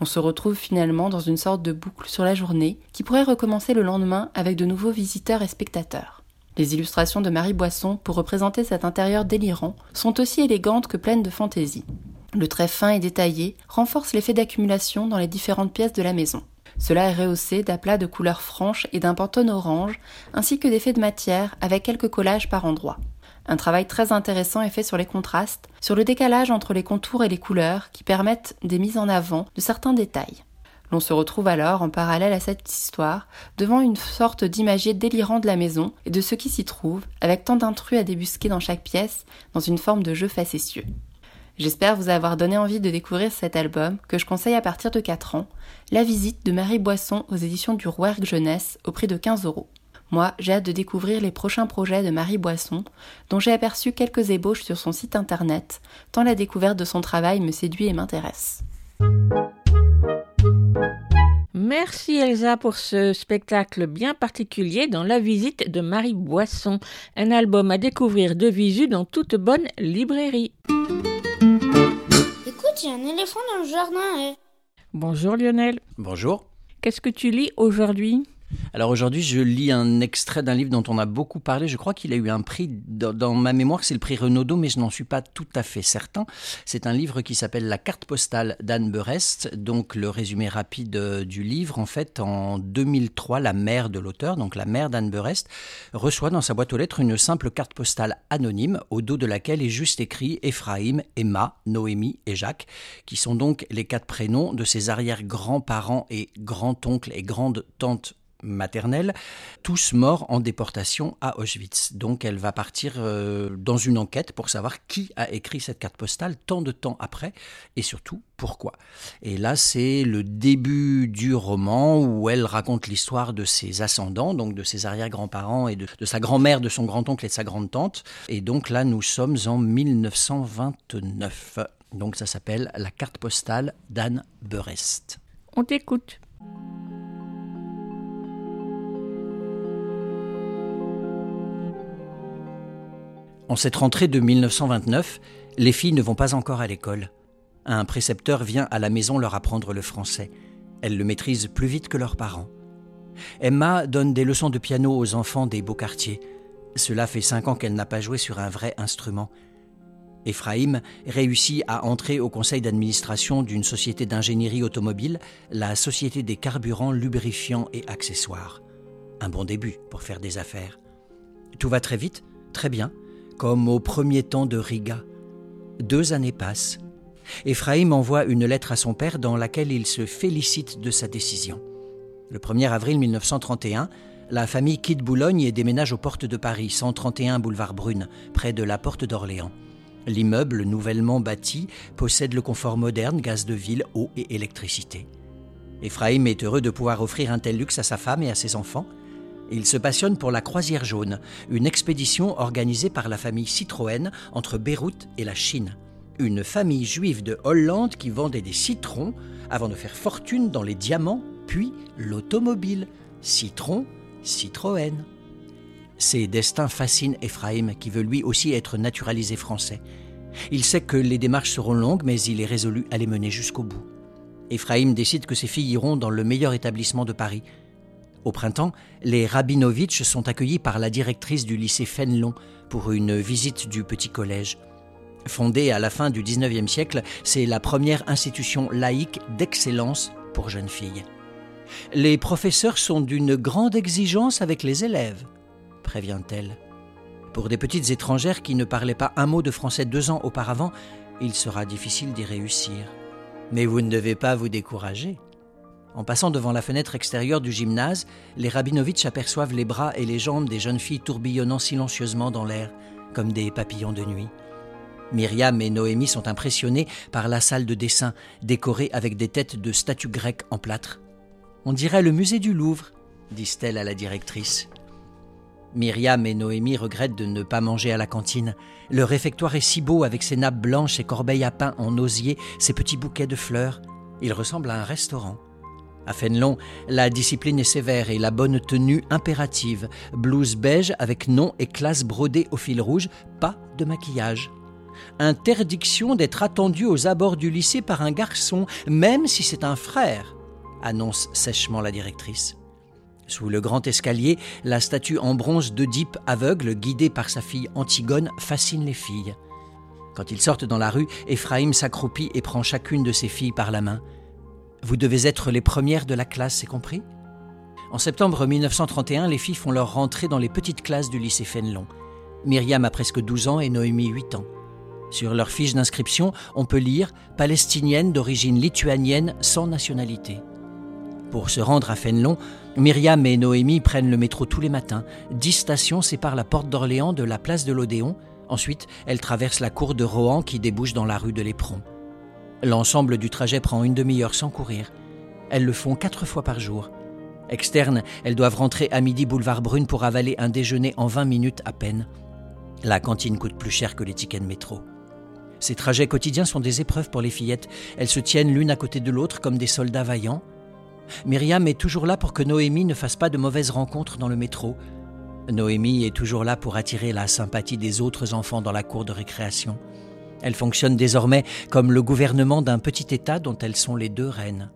On se retrouve finalement dans une sorte de boucle sur la journée qui pourrait recommencer le lendemain avec de nouveaux visiteurs et spectateurs. Les illustrations de Marie Boisson pour représenter cet intérieur délirant sont aussi élégantes que pleines de fantaisie. Le trait fin et détaillé renforce l'effet d'accumulation dans les différentes pièces de la maison. Cela est rehaussé d'aplats de couleurs franches et d'un pantone orange, ainsi que d'effets de matière avec quelques collages par endroits. Un travail très intéressant est fait sur les contrastes, sur le décalage entre les contours et les couleurs qui permettent des mises en avant de certains détails. L'on se retrouve alors en parallèle à cette histoire, devant une sorte d'imagier délirant de la maison et de ce qui s'y trouve, avec tant d'intrus à débusquer dans chaque pièce, dans une forme de jeu facétieux. J'espère vous avoir donné envie de découvrir cet album que je conseille à partir de 4 ans, La visite de Marie Boisson aux éditions du Rouergue Jeunesse au prix de 15 euros. Moi, j'ai hâte de découvrir les prochains projets de Marie Boisson, dont j'ai aperçu quelques ébauches sur son site internet, tant la découverte de son travail me séduit et m'intéresse. Merci Elsa pour ce spectacle bien particulier dans la visite de Marie Boisson, un album à découvrir de visu dans toute bonne librairie. Écoute, il y a un éléphant dans le jardin. eh. Bonjour Lionel. Bonjour. Qu'est-ce que tu lis aujourd'hui? Alors aujourd'hui, je lis un extrait d'un livre dont on a beaucoup parlé. Je crois qu'il a eu un prix, dans, ma mémoire, c'est le prix Renaudot, mais je n'en suis pas tout à fait certain. C'est un livre qui s'appelle La carte postale d'Anne Berest. Donc le résumé rapide euh, du livre, en fait, en 2003, la mère de l'auteur, donc la mère d'Anne Berest, reçoit dans sa boîte aux lettres une simple carte postale anonyme, au dos de laquelle est juste écrit Ephraim, Emma, Noémie et Jacques, qui sont donc les quatre prénoms de ses arrière-grands-parents et grands-oncles et grandes-tantes maternelle, tous morts en déportation à Auschwitz. Donc elle va partir euh, dans une enquête pour savoir qui a écrit cette carte postale tant de temps après et surtout pourquoi. Et là c'est le début du roman où elle raconte l'histoire de ses ascendants, donc de ses arrière-grands-parents et de, sa grand-mère, de son grand-oncle et de sa grande-tante. Et donc là nous sommes en 1929. Donc ça s'appelle La carte postale d'Anne Berest. On t'écoute. En cette rentrée de 1929, les filles ne vont pas encore à l'école. Un précepteur vient à la maison leur apprendre le français. Elles le maîtrisent plus vite que leurs parents. Emma donne des leçons de piano aux enfants des beaux quartiers. Cela fait cinq ans qu'elle n'a pas joué sur un vrai instrument. Ephraim réussit à entrer au conseil d'administration d'une société d'ingénierie automobile, la Société des carburants, lubrifiants et accessoires. Un bon début pour faire des affaires. Tout va très vite, très bien, comme au premier temps de Riga. Deux années passent. Ephraim envoie une lettre à son père dans laquelle il se félicite de sa décision. Le 1er avril 1931, la famille quitte Boulogne et déménage aux portes de Paris, 131 boulevard Brune, près de la porte d'Orléans. L'immeuble nouvellement bâti possède le confort moderne, gaz de ville, eau et électricité. Ephraim est heureux de pouvoir offrir un tel luxe à sa femme et à ses enfants. Il se passionne pour la Croisière jaune, une expédition organisée par la famille Citroën entre Beyrouth et la Chine. Une famille juive de Hollande qui vendait des citrons avant de faire fortune dans les diamants, puis l'automobile. Citron, Citroën. Ces destins fascinent Ephraim, qui veut lui aussi être naturalisé français. Il sait que les démarches seront longues, mais il est résolu à les mener jusqu'au bout. Ephraim décide que ses filles iront dans le meilleur établissement de Paris. Au printemps, les Rabinovitch sont accueillis par la directrice du lycée Fénelon pour une visite du petit collège. Fondée à la fin du XIXe siècle, c'est la première institution laïque d'excellence pour jeunes filles. Les professeurs sont d'une grande exigence avec les élèves prévient-elle. Pour des petites étrangères qui ne parlaient pas un mot de français deux ans auparavant, il sera difficile d'y réussir. Mais vous ne devez pas vous décourager. En passant devant la fenêtre extérieure du gymnase, les Rabinovitch aperçoivent les bras et les jambes des jeunes filles tourbillonnant silencieusement dans l'air, comme des papillons de nuit. Myriam et Noémie sont impressionnées par la salle de dessin, décorée avec des têtes de statues grecques en plâtre. On dirait le musée du Louvre, disent-elles à la directrice. Myriam et Noémie regrettent de ne pas manger à la cantine. Le réfectoire est si beau avec ses nappes blanches, ses corbeilles à pain en osier, ses petits bouquets de fleurs. Il ressemble à un restaurant. À Fénelon, la discipline est sévère et la bonne tenue impérative. Blouse beige avec nom et classe brodée au fil rouge, pas de maquillage. Interdiction d'être attendu aux abords du lycée par un garçon, même si c'est un frère, annonce sèchement la directrice. Sous le grand escalier, la statue en bronze d'Oedipe aveugle, guidée par sa fille Antigone, fascine les filles. Quand ils sortent dans la rue, Ephraim s'accroupit et prend chacune de ses filles par la main. Vous devez être les premières de la classe, c'est compris? En septembre 1931, les filles font leur rentrée dans les petites classes du lycée Fénelon. Myriam a presque 12 ans et Noémie 8 ans. Sur leur fiche d'inscription, on peut lire Palestinienne d'origine lituanienne sans nationalité. Pour se rendre à Fénelon, Myriam et Noémie prennent le métro tous les matins. Dix stations séparent la porte d'Orléans de la place de l'Odéon. Ensuite, elles traversent la cour de Rohan qui débouche dans la rue de l'Éperon. L'ensemble du trajet prend une demi-heure sans courir. Elles le font quatre fois par jour. Externes, elles doivent rentrer à midi boulevard Brune pour avaler un déjeuner en 20 minutes à peine. La cantine coûte plus cher que les tickets de métro. Ces trajets quotidiens sont des épreuves pour les fillettes. Elles se tiennent l'une à côté de l'autre comme des soldats vaillants. Myriam est toujours là pour que Noémie ne fasse pas de mauvaises rencontres dans le métro. Noémie est toujours là pour attirer la sympathie des autres enfants dans la cour de récréation. Elle fonctionne désormais comme le gouvernement d'un petit État dont elles sont les deux reines.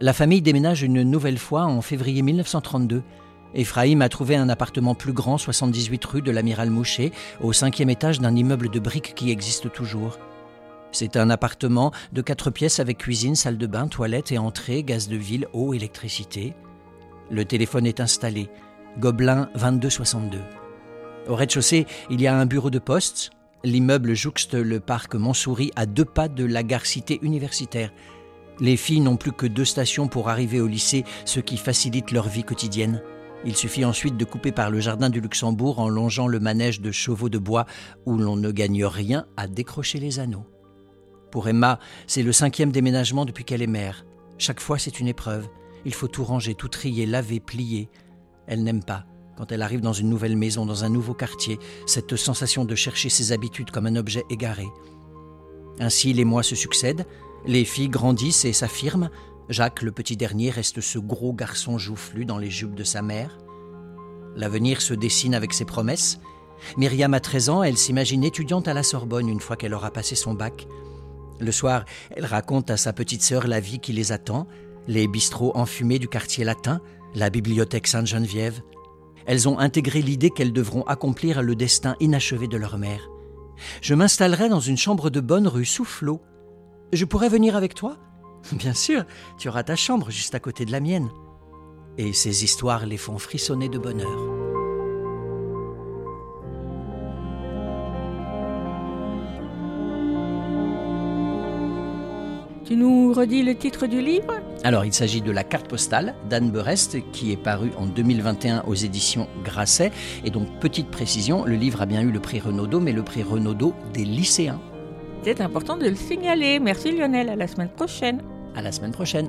La famille déménage une nouvelle fois en février 1932. Ephraim a trouvé un appartement plus grand, 78 rue de l'Amiral Mouchet, au cinquième étage d'un immeuble de briques qui existe toujours. C'est un appartement de quatre pièces avec cuisine, salle de bain, toilette et entrée, gaz de ville, eau, électricité. Le téléphone est installé. Gobelin 2262. Au rez-de-chaussée, il y a un bureau de poste. L'immeuble jouxte le parc Montsouris à deux pas de la gare cité universitaire. Les filles n'ont plus que deux stations pour arriver au lycée, ce qui facilite leur vie quotidienne. Il suffit ensuite de couper par le jardin du Luxembourg en longeant le manège de chevaux de bois où l'on ne gagne rien à décrocher les anneaux. Pour Emma, c'est le cinquième déménagement depuis qu'elle est mère. Chaque fois, c'est une épreuve. Il faut tout ranger, tout trier, laver, plier. Elle n'aime pas, quand elle arrive dans une nouvelle maison, dans un nouveau quartier, cette sensation de chercher ses habitudes comme un objet égaré. Ainsi, les mois se succèdent, les filles grandissent et s'affirment. Jacques, le petit dernier, reste ce gros garçon joufflu dans les jupes de sa mère. L'avenir se dessine avec ses promesses. Myriam a 13 ans, elle s'imagine étudiante à la Sorbonne une fois qu'elle aura passé son bac. Le soir, elle raconte à sa petite sœur la vie qui les attend, les bistrots enfumés du quartier latin, la bibliothèque Sainte-Geneviève. Elles ont intégré l'idée qu'elles devront accomplir le destin inachevé de leur mère. Je m'installerai dans une chambre de bonne rue Soufflot. Je pourrais venir avec toi? Bien sûr, tu auras ta chambre juste à côté de la mienne. Et ces histoires les font frissonner de bonheur. Tu nous redis le titre du livre Alors, il s'agit de La carte postale d'Anne Berest, qui est paru en 2021 aux éditions Grasset. Et donc, petite précision, le livre a bien eu le prix Renaudot, mais le prix Renaudot des lycéens. C'est important de le signaler. Merci Lionel, à la semaine prochaine. À la semaine prochaine.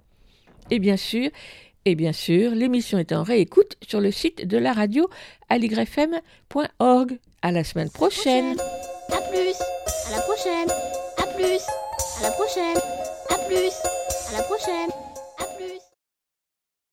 Et bien sûr, et bien sûr, l'émission est en réécoute sur le site de la radio aligrefm.org. À la semaine prochaine. À plus. À la prochaine. À plus. À la prochaine. À plus. À la prochaine.